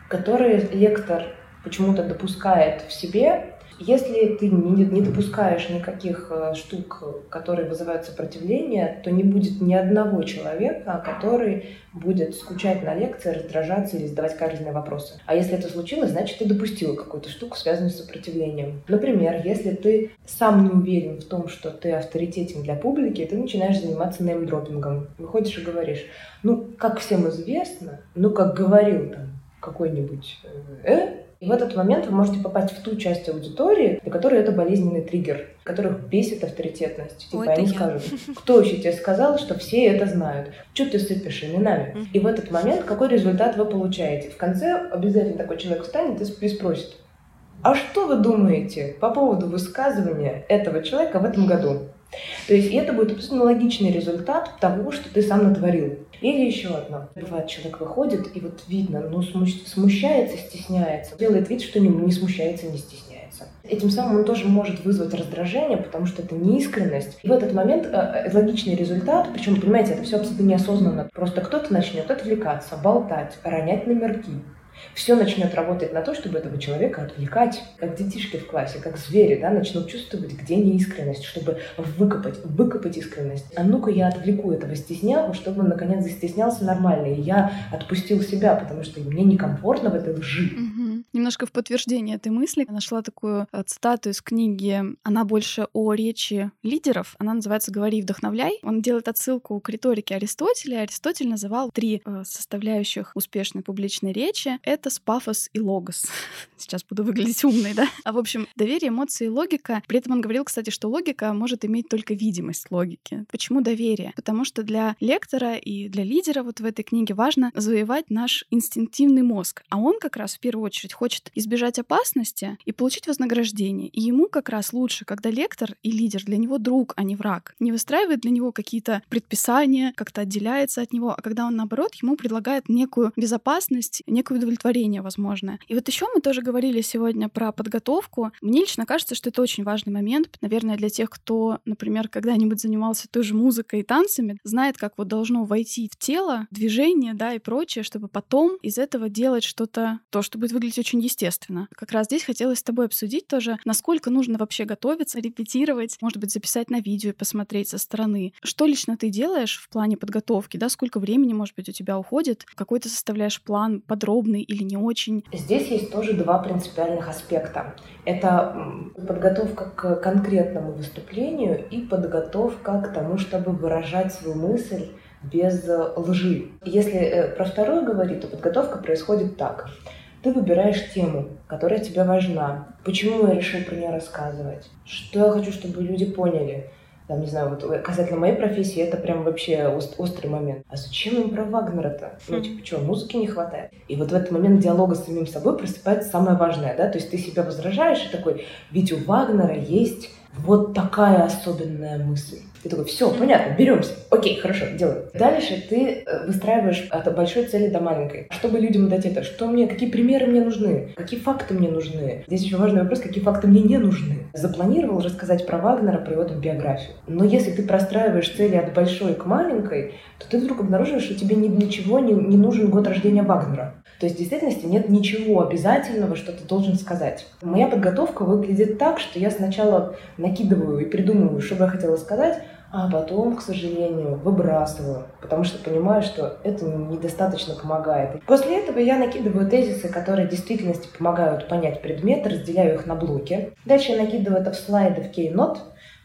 которые лектор почему-то допускает в себе, если ты не, допускаешь никаких э, штук, которые вызывают сопротивление, то не будет ни одного человека, который будет скучать на лекции, раздражаться или задавать каверзные вопросы. А если это случилось, значит, ты допустила какую-то штуку, связанную с сопротивлением. Например, если ты сам не уверен в том, что ты авторитетен для публики, ты начинаешь заниматься неймдропингом. Выходишь и говоришь, ну, как всем известно, ну, как говорил там какой-нибудь э, и в этот момент вы можете попасть в ту часть аудитории, для которой это болезненный триггер, которых бесит авторитетность. Типа Ой, они я. скажут, кто еще тебе сказал, что все это знают? Что ты сыпешь именами? И в этот момент какой результат вы получаете? В конце обязательно такой человек встанет и спросит, а что вы думаете по поводу высказывания этого человека в этом году? То есть это будет абсолютно логичный результат того, что ты сам натворил. Или еще одно. Бывает, человек выходит, и вот видно, ну, смущается, стесняется, делает вид, что не, не смущается, не стесняется. Этим самым он тоже может вызвать раздражение, потому что это неискренность. И в этот момент э, э логичный результат, причем, понимаете, это все абсолютно неосознанно. Просто кто-то начнет отвлекаться, болтать, ронять номерки, все начнет работать на то, чтобы этого человека отвлекать, как детишки в классе, как звери, да, начнут чувствовать, где неискренность, чтобы выкопать, выкопать искренность. А ну-ка я отвлеку этого стесняку, чтобы он наконец застеснялся нормально, и я отпустил себя, потому что мне некомфортно в этой лжи. Угу. Немножко в подтверждение этой мысли нашла такую э, цитату из книги. Она больше о речи лидеров. Она называется «Говори и вдохновляй». Он делает отсылку к риторике Аристотеля. Аристотель называл три э, составляющих успешной публичной речи. Это спафос и логос. Сейчас буду выглядеть умной, да? А в общем, доверие, эмоции и логика. При этом он говорил, кстати, что логика может иметь только видимость логики. Почему доверие? Потому что для лектора и для лидера вот в этой книге важно завоевать наш инстинктивный мозг. А он как раз в первую очередь хочет избежать опасности и получить вознаграждение. И ему как раз лучше, когда лектор и лидер для него друг, а не враг. Не выстраивает для него какие-то предписания, как-то отделяется от него, а когда он, наоборот, ему предлагает некую безопасность, некое удовлетворение возможное. И вот еще мы тоже говорили сегодня про подготовку. Мне лично кажется, что это очень важный момент, наверное, для тех, кто, например, когда-нибудь занимался той же музыкой и танцами, знает, как вот должно войти в тело, движение, да, и прочее, чтобы потом из этого делать что-то, то, что будет выглядеть очень естественно. Как раз здесь хотелось с тобой обсудить тоже, насколько нужно вообще готовиться, репетировать, может быть, записать на видео и посмотреть со стороны. Что лично ты делаешь в плане подготовки, да, сколько времени, может быть, у тебя уходит, какой ты составляешь план, подробный или не очень? Здесь есть тоже два принципиальных аспекта. Это подготовка к конкретному выступлению и подготовка к тому, чтобы выражать свою мысль без лжи. Если э, про второе говорить, то подготовка происходит так. Ты выбираешь тему, которая тебе важна. Почему я решил про нее рассказывать? Что я хочу, чтобы люди поняли? Там, не знаю, вот касательно моей профессии, это прям вообще острый момент. А зачем им про Вагнера-то? Ну, типа, что, музыки не хватает? И вот в этот момент диалога с самим собой просыпается самое важное, да? То есть ты себя возражаешь и такой, ведь у Вагнера есть вот такая особенная мысль. Ты такой, все, понятно, беремся. Окей, хорошо, делаем. Дальше ты э, выстраиваешь от большой цели до маленькой. Чтобы людям дать это, что мне, какие примеры мне нужны, какие факты мне нужны. Здесь еще важный вопрос, какие факты мне не нужны. Запланировал рассказать про Вагнера, про его там биографию. Но если ты простраиваешь цели от большой к маленькой, то ты вдруг обнаруживаешь, что тебе ни для чего не, не нужен год рождения Вагнера. То есть в действительности нет ничего обязательного, что ты должен сказать. Моя подготовка выглядит так, что я сначала накидываю и придумываю, что бы я хотела сказать, а потом, к сожалению, выбрасываю, потому что понимаю, что это недостаточно помогает. После этого я накидываю тезисы, которые в действительности помогают понять предмет, разделяю их на блоки. Дальше я накидываю это в слайды в Keynote,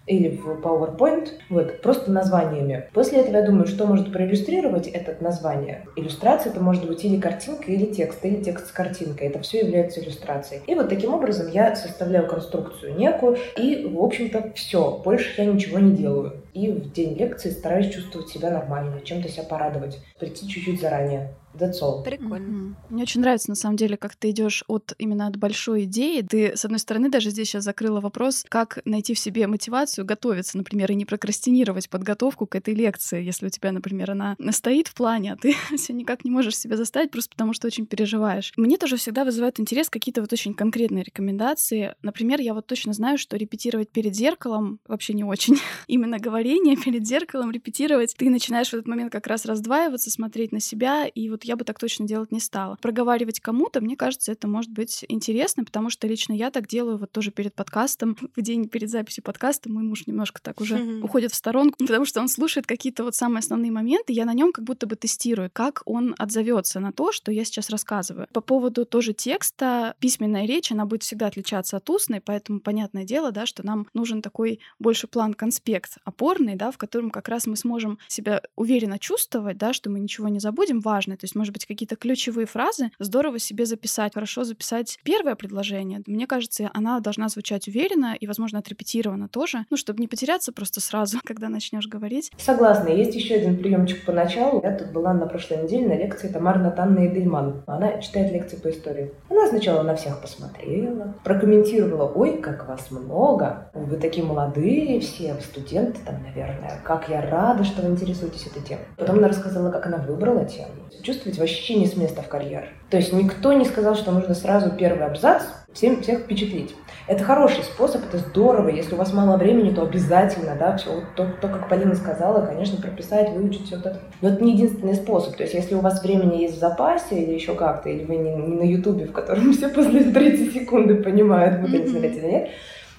или в PowerPoint, вот, просто названиями. После этого я думаю, что может проиллюстрировать это название. Иллюстрация это может быть или картинка, или текст, или текст с картинкой. Это все является иллюстрацией. И вот таким образом я составляю конструкцию некую, и, в общем-то, все. Больше я ничего не делаю. И в день лекции стараюсь чувствовать себя нормально, чем-то себя порадовать, прийти чуть-чуть заранее. That's all. Прикольно. Mm-hmm. Мне очень нравится, на самом деле, как ты идешь от именно от большой идеи. Ты, с одной стороны, даже здесь сейчас закрыла вопрос, как найти в себе мотивацию готовиться, например, и не прокрастинировать подготовку к этой лекции, если у тебя, например, она стоит в плане, а ты все никак не можешь себя заставить, просто потому что очень переживаешь. Мне тоже всегда вызывает интерес какие-то вот очень конкретные рекомендации. Например, я вот точно знаю, что репетировать перед зеркалом вообще не очень. Именно говорение перед зеркалом, репетировать, ты начинаешь в этот момент как раз раздваиваться, смотреть на себя, и вот я бы так точно делать не стала. Проговаривать кому-то, мне кажется, это может быть интересно, потому что лично я так делаю вот тоже перед подкастом. В день перед записью подкаста мой муж немножко так уже mm-hmm. уходит в сторонку, потому что он слушает какие-то вот самые основные моменты, я на нем как будто бы тестирую, как он отзовется на то, что я сейчас рассказываю. По поводу тоже текста, письменная речь, она будет всегда отличаться от устной, поэтому понятное дело, да, что нам нужен такой больше план конспект опорный, да, в котором как раз мы сможем себя уверенно чувствовать, да, что мы ничего не забудем, важно. То есть может быть, какие-то ключевые фразы, здорово себе записать, хорошо записать первое предложение. Мне кажется, она должна звучать уверенно и, возможно, отрепетирована тоже, ну, чтобы не потеряться просто сразу, когда начнешь говорить. Согласна. Есть еще один приемчик поначалу. Я тут была на прошлой неделе на лекции Тамары Натанны Эдельман. Она читает лекции по истории. Она сначала на всех посмотрела, прокомментировала, ой, как вас много, вы такие молодые все, студенты там, наверное, как я рада, что вы интересуетесь этой темой. Потом она рассказала, как она выбрала тему. Чувствуете вообще не с места в карьер. То есть никто не сказал, что нужно сразу первый абзац всем всех впечатлить. Это хороший способ, это здорово. Если у вас мало времени, то обязательно, да, все, вот то, то, как Полина сказала, конечно, прописать, выучить все это. Но это не единственный способ. То есть, если у вас времени есть в запасе или еще как-то, или вы не, не на Ютубе, в котором все после 30 секунды понимают, будут они смотреть или нет,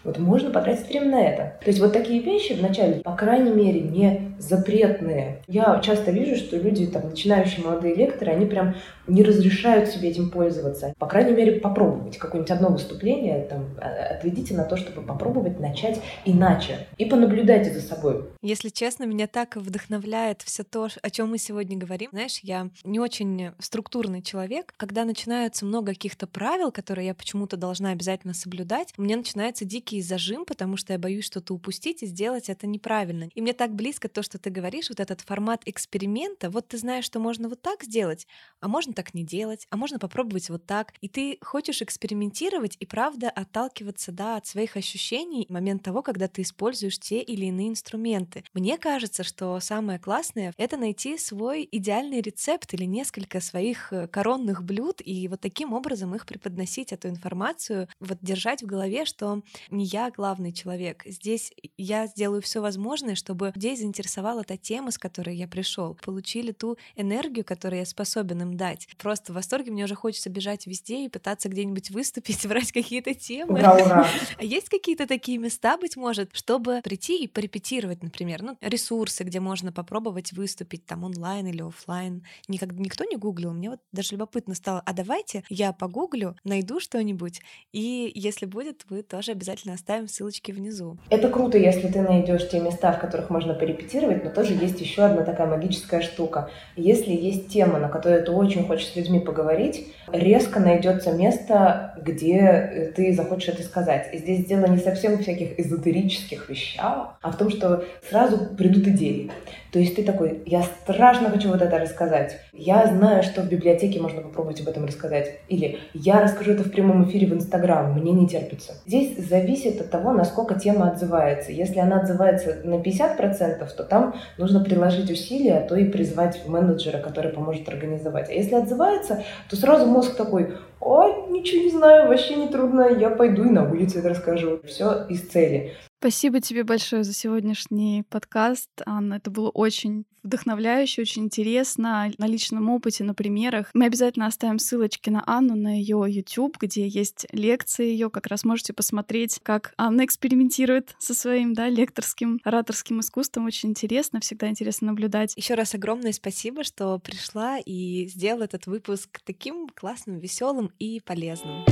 вот можно потратить время на это. То есть вот такие вещи вначале, по крайней мере, не запретные. Я часто вижу, что люди, там, начинающие молодые лекторы, они прям не разрешают себе этим пользоваться. По крайней мере, попробовать какое-нибудь одно выступление, там, а, отведите на то, чтобы попробовать начать иначе. И понаблюдайте за собой. Если честно, меня так вдохновляет все то, о чем мы сегодня говорим. Знаешь, я не очень структурный человек. Когда начинаются много каких-то правил, которые я почему-то должна обязательно соблюдать, у меня начинается дикий зажим, потому что я боюсь что-то упустить и сделать это неправильно. И мне так близко то, что ты говоришь, вот этот формат эксперимента. Вот ты знаешь, что можно вот так сделать, а можно так не делать, а можно попробовать вот так. И ты хочешь экспериментировать и правда отталкиваться да, от своих ощущений в момент того, когда ты используешь те или иные инструменты. Мне кажется, что самое классное — это найти свой идеальный рецепт или несколько своих э, коронных блюд и вот таким образом их преподносить, эту информацию, вот держать в голове, что не я главный человек. Здесь я сделаю все возможное, чтобы людей заинтересовала та тема, с которой я пришел. Получили ту энергию, которую я способен им дать. Просто в восторге мне уже хочется бежать везде и пытаться где-нибудь выступить, брать какие-то темы. Ура, ура. А есть какие-то такие места, быть может, чтобы прийти и порепетировать, например, ну, ресурсы, где можно попробовать выступить там онлайн или офлайн. Никогда никто не гуглил. Мне вот даже любопытно стало, а давайте я погуглю, найду что-нибудь, и если будет, вы тоже обязательно оставим ссылочки внизу. Это круто, если ты найдешь те места, в которых можно порепетировать, но тоже есть еще одна такая магическая штука. Если есть тема, на которую ты очень хочешь с людьми поговорить, резко найдется место, где ты захочешь это сказать. И здесь дело не совсем в всяких эзотерических вещах, а в том, что сразу придут идеи. То есть ты такой, я страшно хочу вот это рассказать. Я знаю, что в библиотеке можно попробовать об этом рассказать. Или я расскажу это в прямом эфире в Инстаграм, мне не терпится. Здесь зависит от того, насколько тема отзывается. Если она отзывается на 50%, то там нужно приложить усилия, а то и призвать менеджера, который поможет организовать. А если отзывается, то сразу мозг такой, о, ничего не знаю, вообще не трудно, я пойду и на улице это расскажу. Все из цели. Спасибо тебе большое за сегодняшний подкаст, Анна. Это было очень вдохновляюще, очень интересно, на личном опыте, на примерах. Мы обязательно оставим ссылочки на Анну, на ее YouTube, где есть лекции ее. Как раз можете посмотреть, как Анна экспериментирует со своим да, лекторским, ораторским искусством. Очень интересно, всегда интересно наблюдать. Еще раз огромное спасибо, что пришла и сделала этот выпуск таким классным, веселым и полезным.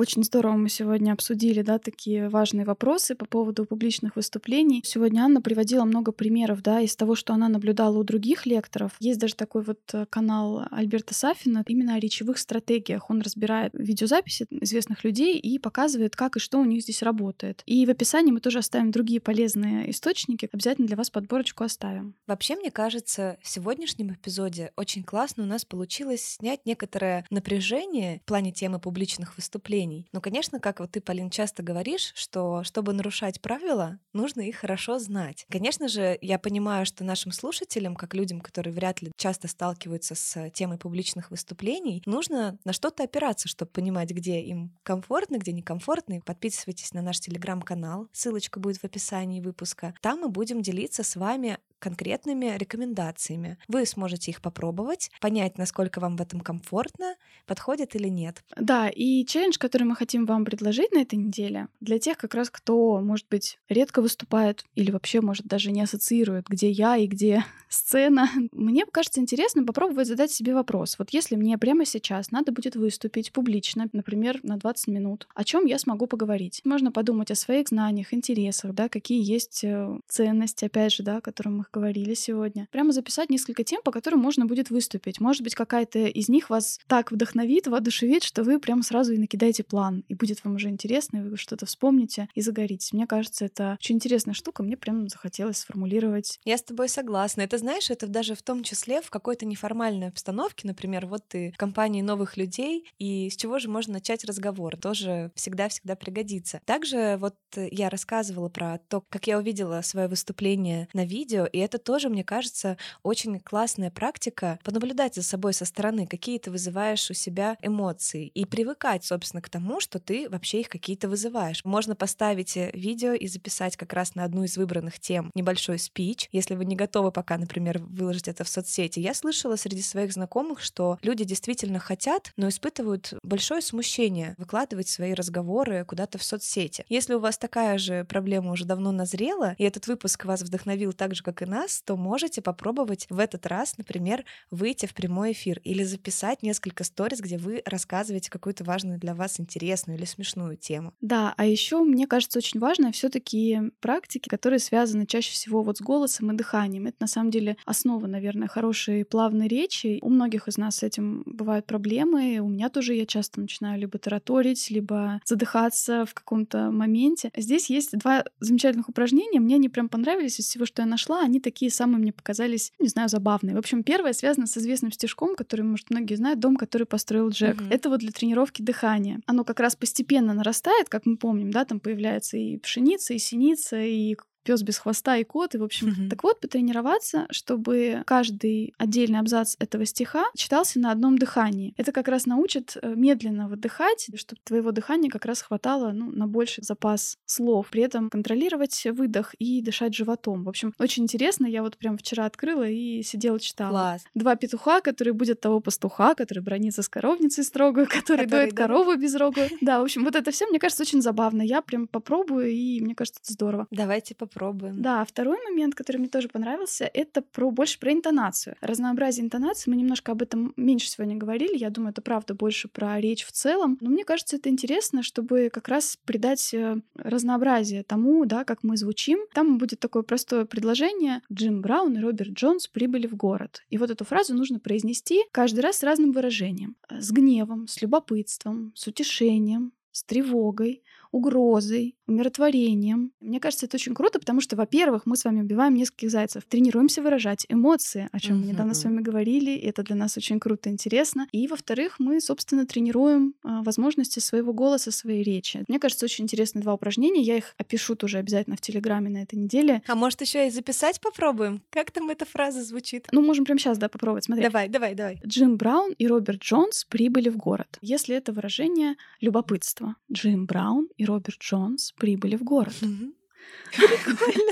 Очень здорово мы сегодня обсудили, да, такие важные вопросы по поводу публичных выступлений. Сегодня Анна приводила много примеров, да, из того, что она наблюдала у других лекторов. Есть даже такой вот э, канал Альберта Сафина именно о речевых стратегиях. Он разбирает видеозаписи известных людей и показывает, как и что у них здесь работает. И в описании мы тоже оставим другие полезные источники. Обязательно для вас подборочку оставим. Вообще, мне кажется, в сегодняшнем эпизоде очень классно у нас получилось снять некоторое напряжение в плане темы публичных выступлений нарушений. Но, конечно, как вот ты, Полин, часто говоришь, что чтобы нарушать правила, нужно их хорошо знать. Конечно же, я понимаю, что нашим слушателям, как людям, которые вряд ли часто сталкиваются с темой публичных выступлений, нужно на что-то опираться, чтобы понимать, где им комфортно, где некомфортно. Подписывайтесь на наш телеграм-канал, ссылочка будет в описании выпуска. Там мы будем делиться с вами конкретными рекомендациями. Вы сможете их попробовать, понять, насколько вам в этом комфортно, подходит или нет. Да, и челлендж, который мы хотим вам предложить на этой неделе, для тех как раз, кто, может быть, редко выступает или вообще, может, даже не ассоциирует, где я и где сцена, мне кажется интересно попробовать задать себе вопрос. Вот если мне прямо сейчас надо будет выступить публично, например, на 20 минут, о чем я смогу поговорить? Можно подумать о своих знаниях, интересах, да, какие есть э, ценности, опять же, да, о которых мы говорили сегодня. Прямо записать несколько тем, по которым можно будет выступить. Может быть, какая-то из них вас так вдохновит, воодушевит, что вы прямо сразу и накидаете план, и будет вам уже интересно, и вы что-то вспомните и загоритесь. Мне кажется, это очень интересная штука, мне прям захотелось сформулировать. Я с тобой согласна. Это, знаешь, это даже в том числе в какой-то неформальной обстановке, например, вот ты в компании новых людей, и с чего же можно начать разговор, тоже всегда-всегда пригодится. Также вот я рассказывала про то, как я увидела свое выступление на видео, и это тоже, мне кажется, очень классная практика понаблюдать за собой со стороны, какие ты вызываешь у себя эмоции, и привыкать, собственно, к тому, что ты вообще их какие-то вызываешь. Можно поставить э, видео и записать как раз на одну из выбранных тем небольшой спич, если вы не готовы пока, например, выложить это в соцсети. Я слышала среди своих знакомых, что люди действительно хотят, но испытывают большое смущение выкладывать свои разговоры куда-то в соцсети. Если у вас такая же проблема уже давно назрела, и этот выпуск вас вдохновил так же, как и нас, то можете попробовать в этот раз, например, выйти в прямой эфир или записать несколько сториз, где вы рассказываете какую-то важную для вас интересную или смешную тему. Да, а еще мне кажется очень важно все-таки практики, которые связаны чаще всего вот с голосом и дыханием. Это на самом деле основа, наверное, хорошей плавной речи. У многих из нас с этим бывают проблемы. У меня тоже я часто начинаю либо тараторить, либо задыхаться в каком-то моменте. Здесь есть два замечательных упражнения. Мне они прям понравились из всего, что я нашла. Они такие самые мне показались, не знаю, забавные. В общем, первое связано с известным стишком, который, может, многие знают, «Дом, который построил Джек». Mm-hmm. Это вот для тренировки дыхания. Оно как раз постепенно нарастает, как мы помним, да, там появляется и пшеница, и синица, и пес без хвоста и кот. И, в общем, mm-hmm. так вот, потренироваться, чтобы каждый отдельный абзац этого стиха читался на одном дыхании. Это как раз научит э, медленно выдыхать, чтобы твоего дыхания как раз хватало ну, на больший запас слов. При этом контролировать выдох и дышать животом. В общем, очень интересно. Я вот прям вчера открыла и сидела читала. Класс. Два петуха, которые будет того пастуха, который бронится с коровницей строго, который, который доит да? корову без рога. Да, в общем, вот это все, мне кажется, очень забавно. Я прям попробую, и мне кажется, это здорово. Давайте попробуем попробуем. Да, второй момент, который мне тоже понравился, это про больше про интонацию. Разнообразие интонации, мы немножко об этом меньше сегодня говорили, я думаю, это правда больше про речь в целом, но мне кажется, это интересно, чтобы как раз придать э, разнообразие тому, да, как мы звучим. Там будет такое простое предложение. Джим Браун и Роберт Джонс прибыли в город. И вот эту фразу нужно произнести каждый раз с разным выражением. С гневом, с любопытством, с утешением, с тревогой, угрозой, умиротворением. Мне кажется, это очень круто, потому что, во-первых, мы с вами убиваем нескольких зайцев, тренируемся выражать эмоции, о чем мы недавно с вами говорили, и это для нас очень круто и интересно. И, во-вторых, мы, собственно, тренируем а, возможности своего голоса, своей речи. Мне кажется, очень интересные два упражнения. Я их опишу тоже обязательно в Телеграме на этой неделе. А может, еще и записать попробуем? Как там эта фраза звучит? Ну, можем прямо сейчас, да, попробовать. Смотри. Давай, давай, давай. Джим Браун и Роберт Джонс прибыли в город. Если это выражение любопытства. Джим Браун и Роберт Джонс прибыли в город.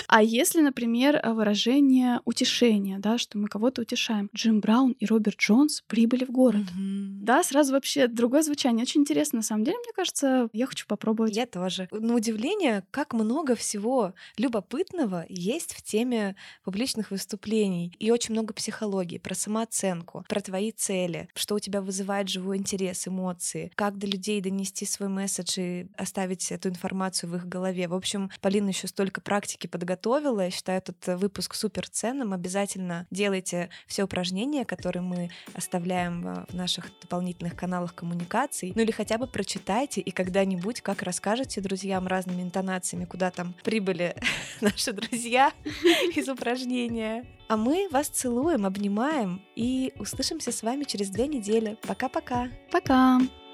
А если, например, выражение утешения, да, что мы кого-то утешаем. Джим Браун и Роберт Джонс прибыли в город. Да, сразу вообще другое звучание. Очень интересно, на самом деле, мне кажется, я хочу попробовать. Я тоже. На удивление, как много всего любопытного есть в теме публичных выступлений. И очень много психологии, про самооценку, про твои цели, что у тебя вызывает живой интерес, эмоции, как до людей донести свой месседж и оставить эту информацию в их голове. В общем, Полина еще столько практики подготовила. Я считаю этот выпуск супер ценным. Обязательно делайте все упражнения, которые мы оставляем в наших дополнительных каналах коммуникаций. Ну или хотя бы прочитайте и когда-нибудь как расскажете друзьям разными интонациями, куда там прибыли наши друзья из упражнения. А мы вас целуем, обнимаем и услышимся с вами через две недели. Пока-пока. Пока. -пока. Пока.